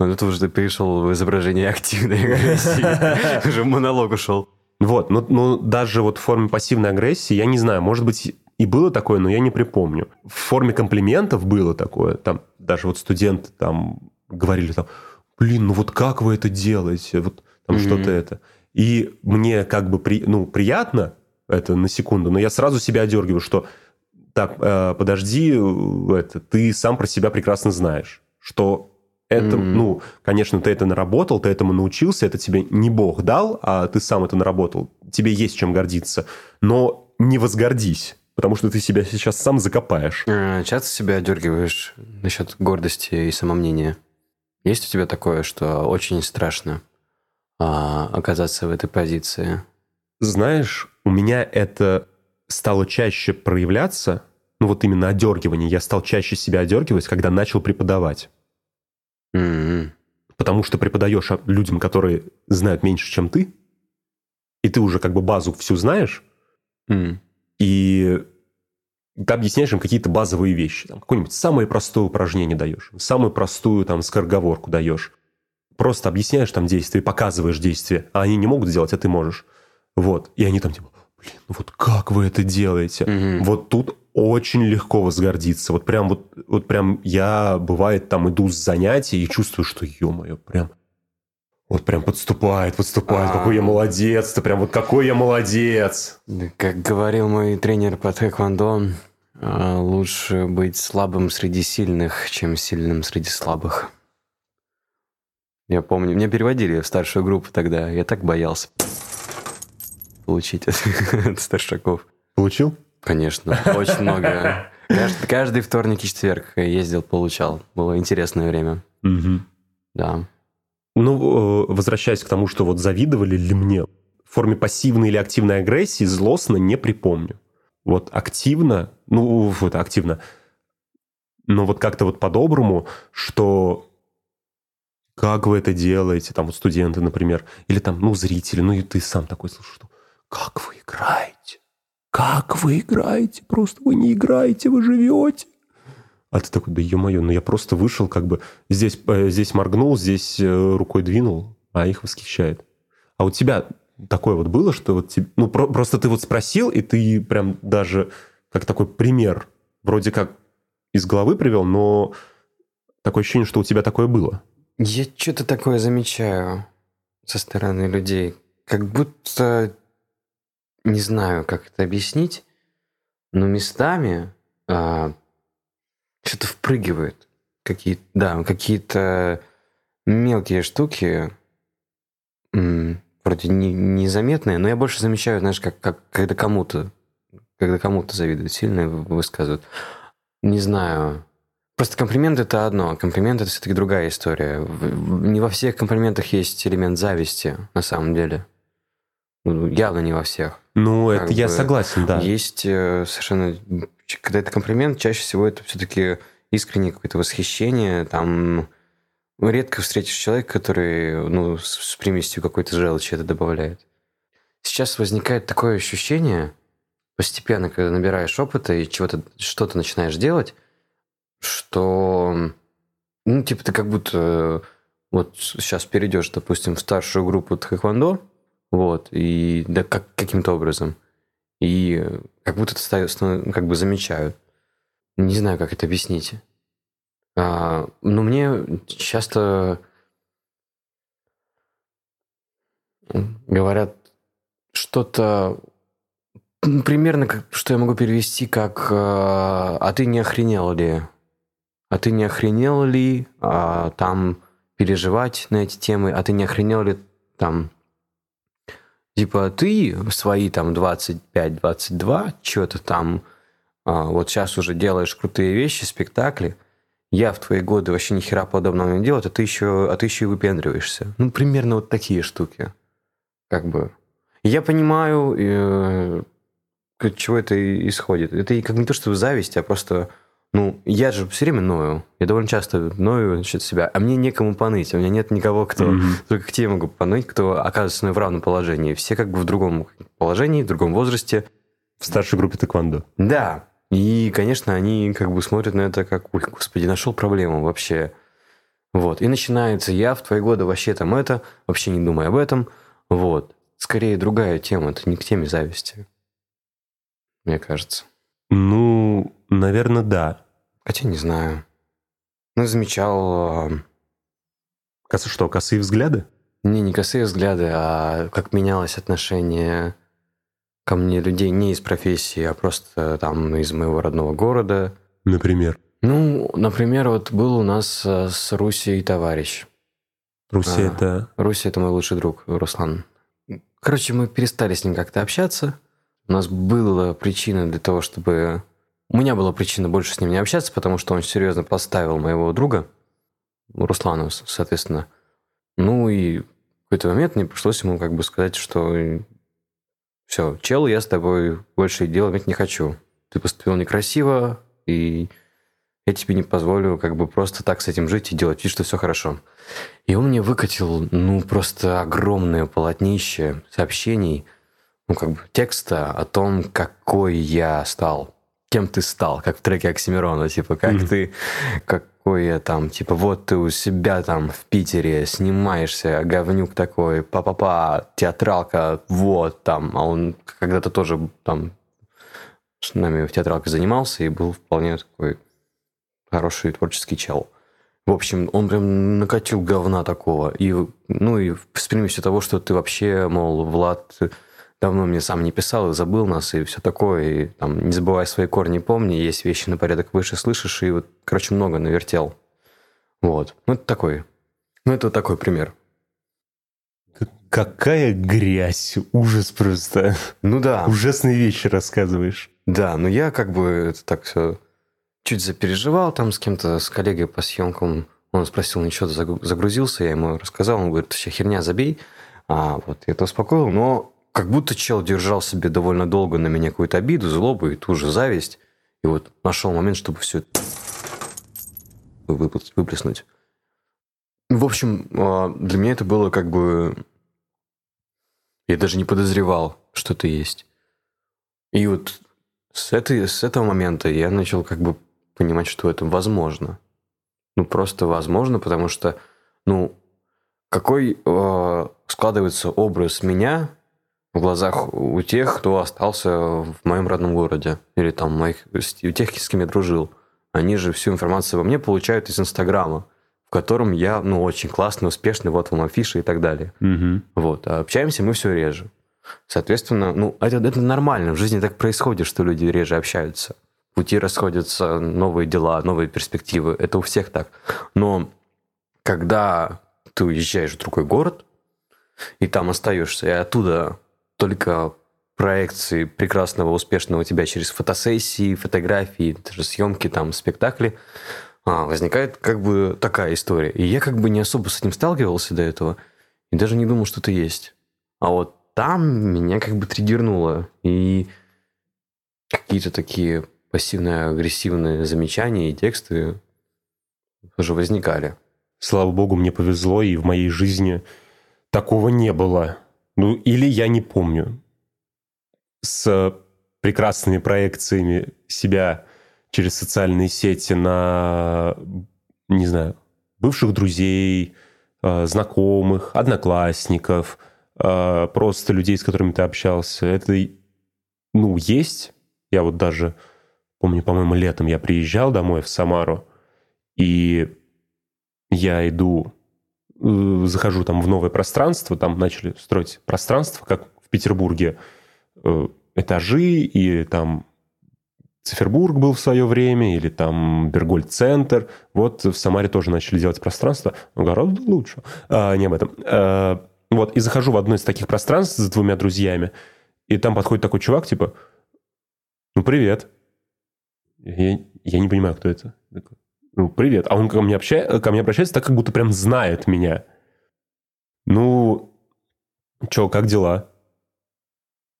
ну, это уже ты перешел в изображение активной агрессии. <laughs> Уже монолог ушел. Вот, но, но даже вот в форме пассивной агрессии, я не знаю, может быть, и было такое, но я не припомню. В форме комплиментов было такое. Там даже вот студенты там говорили там, блин, ну вот как вы это делаете? Вот там mm-hmm. что-то это. И мне как бы при, ну, приятно это на секунду, но я сразу себя одергиваю, что так, э, подожди, это, ты сам про себя прекрасно знаешь, что это, mm-hmm. ну, конечно, ты это наработал, ты этому научился, это тебе не Бог дал, а ты сам это наработал. Тебе есть чем гордиться. Но не возгордись потому что ты себя сейчас сам закопаешь. А, часто себя одергиваешь насчет гордости и самомнения? Есть у тебя такое, что очень страшно а, оказаться в этой позиции? Знаешь, у меня это стало чаще проявляться, ну вот именно одергивание, я стал чаще себя одергивать, когда начал преподавать. Mm-hmm. Потому что преподаешь людям, которые знают меньше, чем ты, и ты уже как бы базу всю знаешь, mm и ты объясняешь им какие-то базовые вещи. Там, какое-нибудь самое простое упражнение даешь, самую простую там скороговорку даешь. Просто объясняешь там действие, показываешь действие, а они не могут сделать, а ты можешь. Вот. И они там типа, блин, ну вот как вы это делаете? Угу. Вот тут очень легко возгордиться. Вот прям вот, вот прям я, бывает, там иду с занятий и чувствую, что, ё-моё, прям вот прям подступает, подступает, какой я молодец, ты прям вот какой я молодец. Как говорил мой тренер по тэквондо, а, лучше быть слабым среди сильных, чем сильным среди слабых. Я помню, меня переводили в старшую группу тогда, я так боялся получить от <laughs> старшаков. Получил? Конечно, очень много. <laughs> Каждый, каждый вторник и четверг ездил, получал. Было интересное время. Угу. Да. Ну, э, возвращаясь к тому, что вот завидовали ли мне, в форме пассивной или активной агрессии злостно не припомню. Вот активно, ну, вот активно, но вот как-то вот по-доброму, что как вы это делаете, там вот студенты, например, или там, ну, зрители, ну, и ты сам такой слышишь, что как вы играете? Как вы играете? Просто вы не играете, вы живете. А ты такой, да ё-моё, ну я просто вышел, как бы здесь, э, здесь моргнул, здесь э, рукой двинул, а их восхищает. А у тебя такое вот было, что вот тебе, ну про, просто ты вот спросил, и ты прям даже как такой пример вроде как из головы привел, но такое ощущение, что у тебя такое было. Я что-то такое замечаю со стороны людей. Как будто не знаю, как это объяснить, но местами а, что-то впрыгивает. Какие, да, какие-то мелкие штуки, вроде не, незаметные, но я больше замечаю, знаешь, как, как когда кому-то, когда кому-то завидуют сильно высказывают. Не знаю. Просто комплимент это одно, комплимент это все-таки другая история. Не во всех комплиментах есть элемент зависти, на самом деле. Ну, явно не во всех. Ну, это я согласен, да. Есть э, совершенно... Когда это комплимент, чаще всего это все-таки искреннее какое-то восхищение. Там редко встретишь человека, который ну, с примесью какой-то желчи это добавляет. Сейчас возникает такое ощущение, постепенно, когда набираешь опыта и чего-то, что-то начинаешь делать, что, ну, типа, ты как будто вот сейчас перейдешь, допустим, в старшую группу тхэквондо, вот, и да как, каким-то образом. И как будто это ставят, как бы замечают. Не знаю, как это объяснить. А, но мне часто говорят что-то примерно, как, что я могу перевести как «А ты не охренел ли?» «А ты не охренел ли а, там переживать на эти темы? А ты не охренел ли там Типа ты свои там 25-22, что-то там, а, вот сейчас уже делаешь крутые вещи, спектакли, я в твои годы вообще ни хера подобного не делал, а ты еще, а ты еще и выпендриваешься. Ну, примерно вот такие штуки. Как бы. Я понимаю, э, чего это исходит. Это как не то, что зависть, а просто ну, я же все время ною. Я довольно часто ною насчет себя. А мне некому поныть. У меня нет никого, кто... Mm-hmm. Только к тебе могу поныть, кто оказывается в равном положении. Все как бы в другом положении, в другом возрасте. В старшей группе тэквондо. Да. И, конечно, они как бы смотрят на это как, ой, господи, нашел проблему вообще. Вот. И начинается, я в твои годы вообще там это, вообще не думай об этом. Вот. Скорее другая тема, это не к теме зависти. Мне кажется. Ну, наверное, да. Хотя не знаю. Ну, замечал... Кажется, что, косые взгляды? Не, не косые взгляды, а как менялось отношение ко мне людей не из профессии, а просто там из моего родного города. Например? Ну, например, вот был у нас э, с Русей товарищ. Руси а, это... Руси это мой лучший друг, Руслан. Короче, мы перестали с ним как-то общаться. У нас была причина для того, чтобы... У меня была причина больше с ним не общаться, потому что он серьезно поставил моего друга, Руслана, соответственно. Ну и в какой-то момент мне пришлось ему как бы сказать, что все, чел, я с тобой больше дел иметь не хочу. Ты поступил некрасиво, и я тебе не позволю как бы просто так с этим жить и делать вид, что все хорошо. И он мне выкатил, ну, просто огромное полотнище сообщений – ну, как бы текста о том, какой я стал, кем ты стал, как в треке Оксимирона, типа, как mm-hmm. ты, какой я там, типа, вот ты у себя там в Питере снимаешься, говнюк такой, па-па-па, театралка, вот там, а он когда-то тоже там с нами в театралке занимался и был вполне такой хороший творческий чел. В общем, он прям накатил говна такого. И, ну, и с примесью того, что ты вообще, мол, Влад, давно мне сам не писал и забыл нас, и все такое. И там, не забывай свои корни, помни, есть вещи на порядок выше, слышишь, и вот, короче, много навертел. Вот. Ну, это такой. Ну, это такой пример. Какая грязь, ужас просто. Ну да. Ужасные вещи рассказываешь. Да, но я как бы это так все чуть запереживал там с кем-то, с коллегой по съемкам. Он спросил, ничего, загрузился, я ему рассказал, он говорит, все херня, забей. А вот я это успокоил, но как будто чел держал себе довольно долго на меня какую-то обиду, злобу и ту же зависть. И вот нашел момент, чтобы все выплеснуть. В общем, а, для меня это было как бы... Я даже не подозревал, что это есть. И вот с, этой, с этого момента я начал как бы понимать, что это возможно. Ну, просто возможно, потому что, ну, какой э, складывается образ меня в глазах у тех, кто остался в моем родном городе. Или там моих, у тех, с кем я дружил. Они же всю информацию обо мне получают из Инстаграма, в котором я, ну, очень классный, успешный, вот вам афиша и так далее. Угу. Вот. А общаемся мы все реже. Соответственно, ну, это, это нормально. В жизни так происходит, что люди реже общаются. Пути расходятся, новые дела, новые перспективы. Это у всех так. Но когда ты уезжаешь в другой город, и там остаешься, и оттуда только проекции прекрасного, успешного тебя через фотосессии, фотографии, даже съемки, там, спектакли, а, возникает как бы такая история. И я как бы не особо с этим сталкивался до этого, и даже не думал, что это есть. А вот там меня как бы триггернуло, и какие-то такие пассивно-агрессивные замечания и тексты уже возникали. Слава богу, мне повезло, и в моей жизни такого не было. Ну, или я не помню. С прекрасными проекциями себя через социальные сети на, не знаю, бывших друзей, э, знакомых, одноклассников, э, просто людей, с которыми ты общался. Это, ну, есть. Я вот даже помню, по-моему, летом я приезжал домой в Самару, и я иду Э, захожу там в новое пространство, там начали строить пространство, как в Петербурге, э, этажи, и там Цифербург был в свое время, или там Бергольд-центр. Вот в Самаре тоже начали делать пространство, но гораздо лучше. А, не об этом. А, вот, и захожу в одно из таких пространств с двумя друзьями, и там подходит такой чувак, типа, ну, привет. Я, я не понимаю, кто это ну, привет. А он ко мне, общается, ко мне обращается так, как будто прям знает меня. Ну, чё, как дела?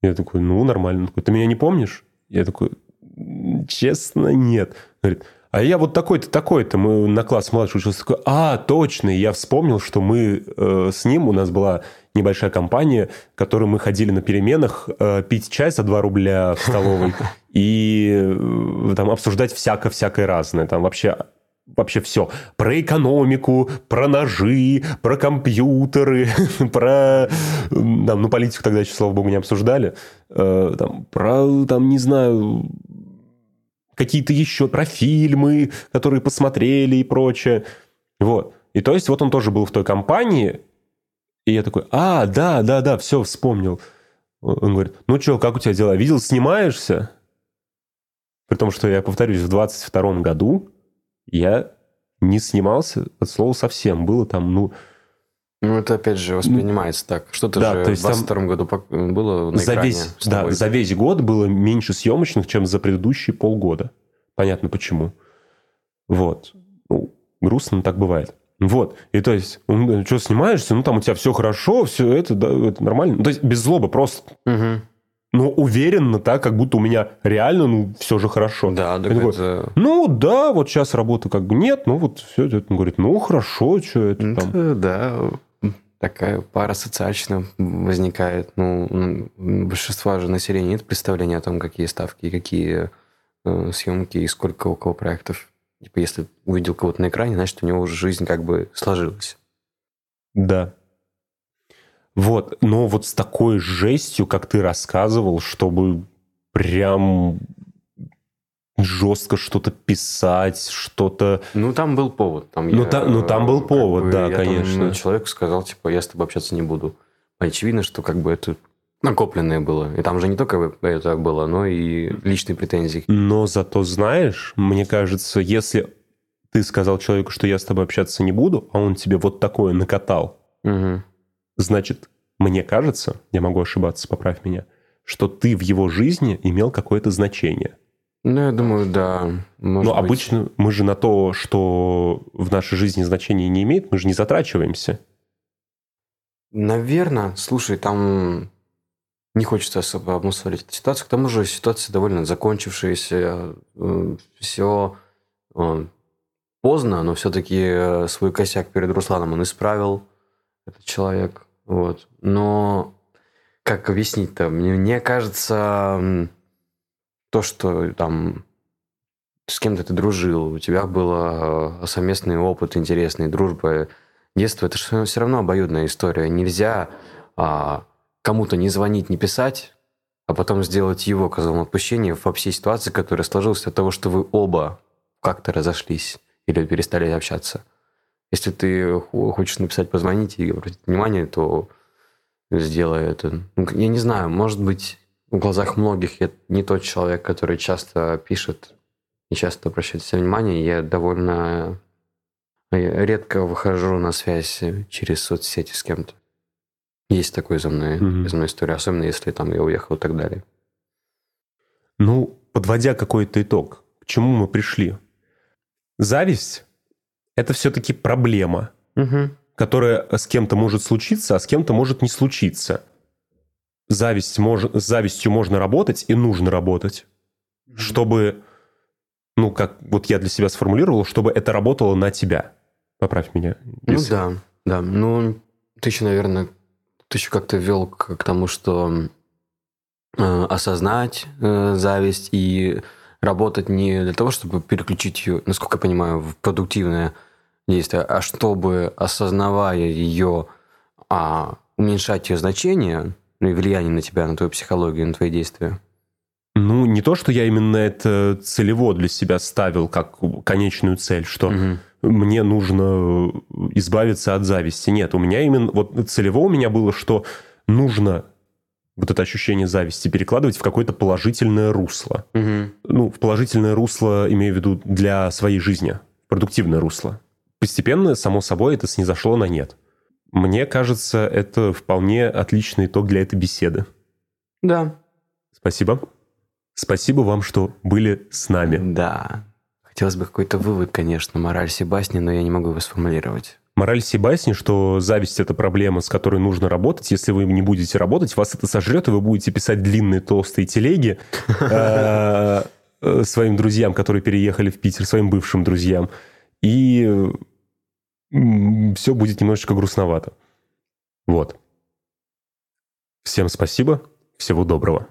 Я такой, ну, нормально. Он такой, ты меня не помнишь? Я такой, честно, нет. Говорит, а я вот такой-то, такой-то, мы на класс младше учился. Такой, а, точно, я вспомнил, что мы э, с ним, у нас была небольшая компания, в которой мы ходили на переменах э, пить чай за 2 рубля в столовой <laughs> и э, там обсуждать всякое-всякое разное. Там вообще вообще все. Про экономику, про ножи, про компьютеры, <laughs> про... Там, ну, политику тогда еще, слава богу, не обсуждали. Э, там, про, там, не знаю, какие-то еще, про фильмы, которые посмотрели и прочее. Вот. И то есть вот он тоже был в той компании, и я такой, а, да, да, да, все, вспомнил. Он говорит, ну что, как у тебя дела? Видел, снимаешься? При том, что я повторюсь, в 22 году я не снимался от слова совсем. Было там, ну... Ну, это опять же воспринимается так. Что-то да, же то есть в 22 году было на за экране весь, Да, за весь год было меньше съемочных, чем за предыдущие полгода. Понятно почему. Вот. Ну, грустно, но так бывает. Вот. И то есть, он, что, снимаешься? Ну, там у тебя все хорошо, все это, да, это нормально. Ну, то есть, без злобы просто. Угу но уверенно так, как будто у меня реально, ну, все же хорошо. Да, да. Это... Ну, да, вот сейчас работы как бы нет, ну, вот все это. Он говорит, ну, хорошо, что это там. Да, такая пара социальщина возникает. Ну, большинство же населения нет представления о том, какие ставки, какие э, съемки и сколько у кого проектов. Типа, если увидел кого-то на экране, значит, у него уже жизнь как бы сложилась. Да, вот, но вот с такой жестью, как ты рассказывал, чтобы прям жестко что-то писать, что-то... Ну, там был повод. Там ну, я, та, ну, там был повод, бы, да, я конечно. Там, человеку сказал, типа, я с тобой общаться не буду. Очевидно, что как бы это накопленное было. И там же не только это было, но и личные претензии. Но зато знаешь, мне кажется, если ты сказал человеку, что я с тобой общаться не буду, а он тебе вот такое накатал, угу. Значит, мне кажется, я могу ошибаться, поправь меня, что ты в его жизни имел какое-то значение. Ну, я думаю, да. Но быть. обычно мы же на то, что в нашей жизни значения не имеет, мы же не затрачиваемся. Наверное. Слушай, там не хочется особо обмусоливать эту ситуацию. К тому же ситуация довольно закончившаяся. Все э, поздно, но все-таки э, свой косяк перед Русланом он исправил, этот человек. Вот. Но как объяснить-то? Мне, мне кажется, то, что там с кем-то ты дружил, у тебя был э, совместный опыт, интересный, дружба, детство, это же все равно обоюдная история. Нельзя а, кому-то не звонить, не писать, а потом сделать его козлом отпущения во всей ситуации, которая сложилась от того, что вы оба как-то разошлись или перестали общаться. Если ты хочешь написать, позвонить и обратить внимание, то сделай это. Ну, я не знаю, может быть, в глазах многих я не тот человек, который часто пишет и часто обращает все внимание. Я довольно редко выхожу на связь через соцсети с кем-то. Есть такое за мной, mm-hmm. за мной история, особенно если там я уехал и так далее. Ну, подводя какой-то итог, к чему мы пришли? Зависть – это все-таки проблема, угу. которая с кем-то может случиться, а с кем-то может не случиться. Зависть мож... С завистью можно работать и нужно работать, угу. чтобы, ну, как вот я для себя сформулировал, чтобы это работало на тебя. Поправь меня. Ну если... да, да. Ну, ты еще, наверное, ты еще как-то вел к, к тому, что э, осознать э, зависть и работать не для того, чтобы переключить ее, насколько я понимаю, в продуктивное действие, а чтобы, осознавая ее, а, уменьшать ее значение, ну и влияние на тебя, на твою психологию, на твои действия. Ну, не то, что я именно это целево для себя ставил как конечную цель, что угу. мне нужно избавиться от зависти. Нет, у меня именно вот целево у меня было, что нужно вот это ощущение зависти перекладывать в какое-то положительное русло. Угу. Ну, в положительное русло, имею в виду, для своей жизни. Продуктивное русло. Постепенно, само собой, это снизошло на нет. Мне кажется, это вполне отличный итог для этой беседы. Да. Спасибо. Спасибо вам, что были с нами. Да. Хотелось бы какой-то вывод, конечно, мораль Себастьяна, но я не могу его сформулировать. Мораль всей басни, что зависть – это проблема, с которой нужно работать. Если вы не будете работать, вас это сожрет, и вы будете писать длинные толстые телеги <laughs> э, э, своим друзьям, которые переехали в Питер, своим бывшим друзьям. И все будет немножечко грустновато. Вот. Всем спасибо. Всего доброго.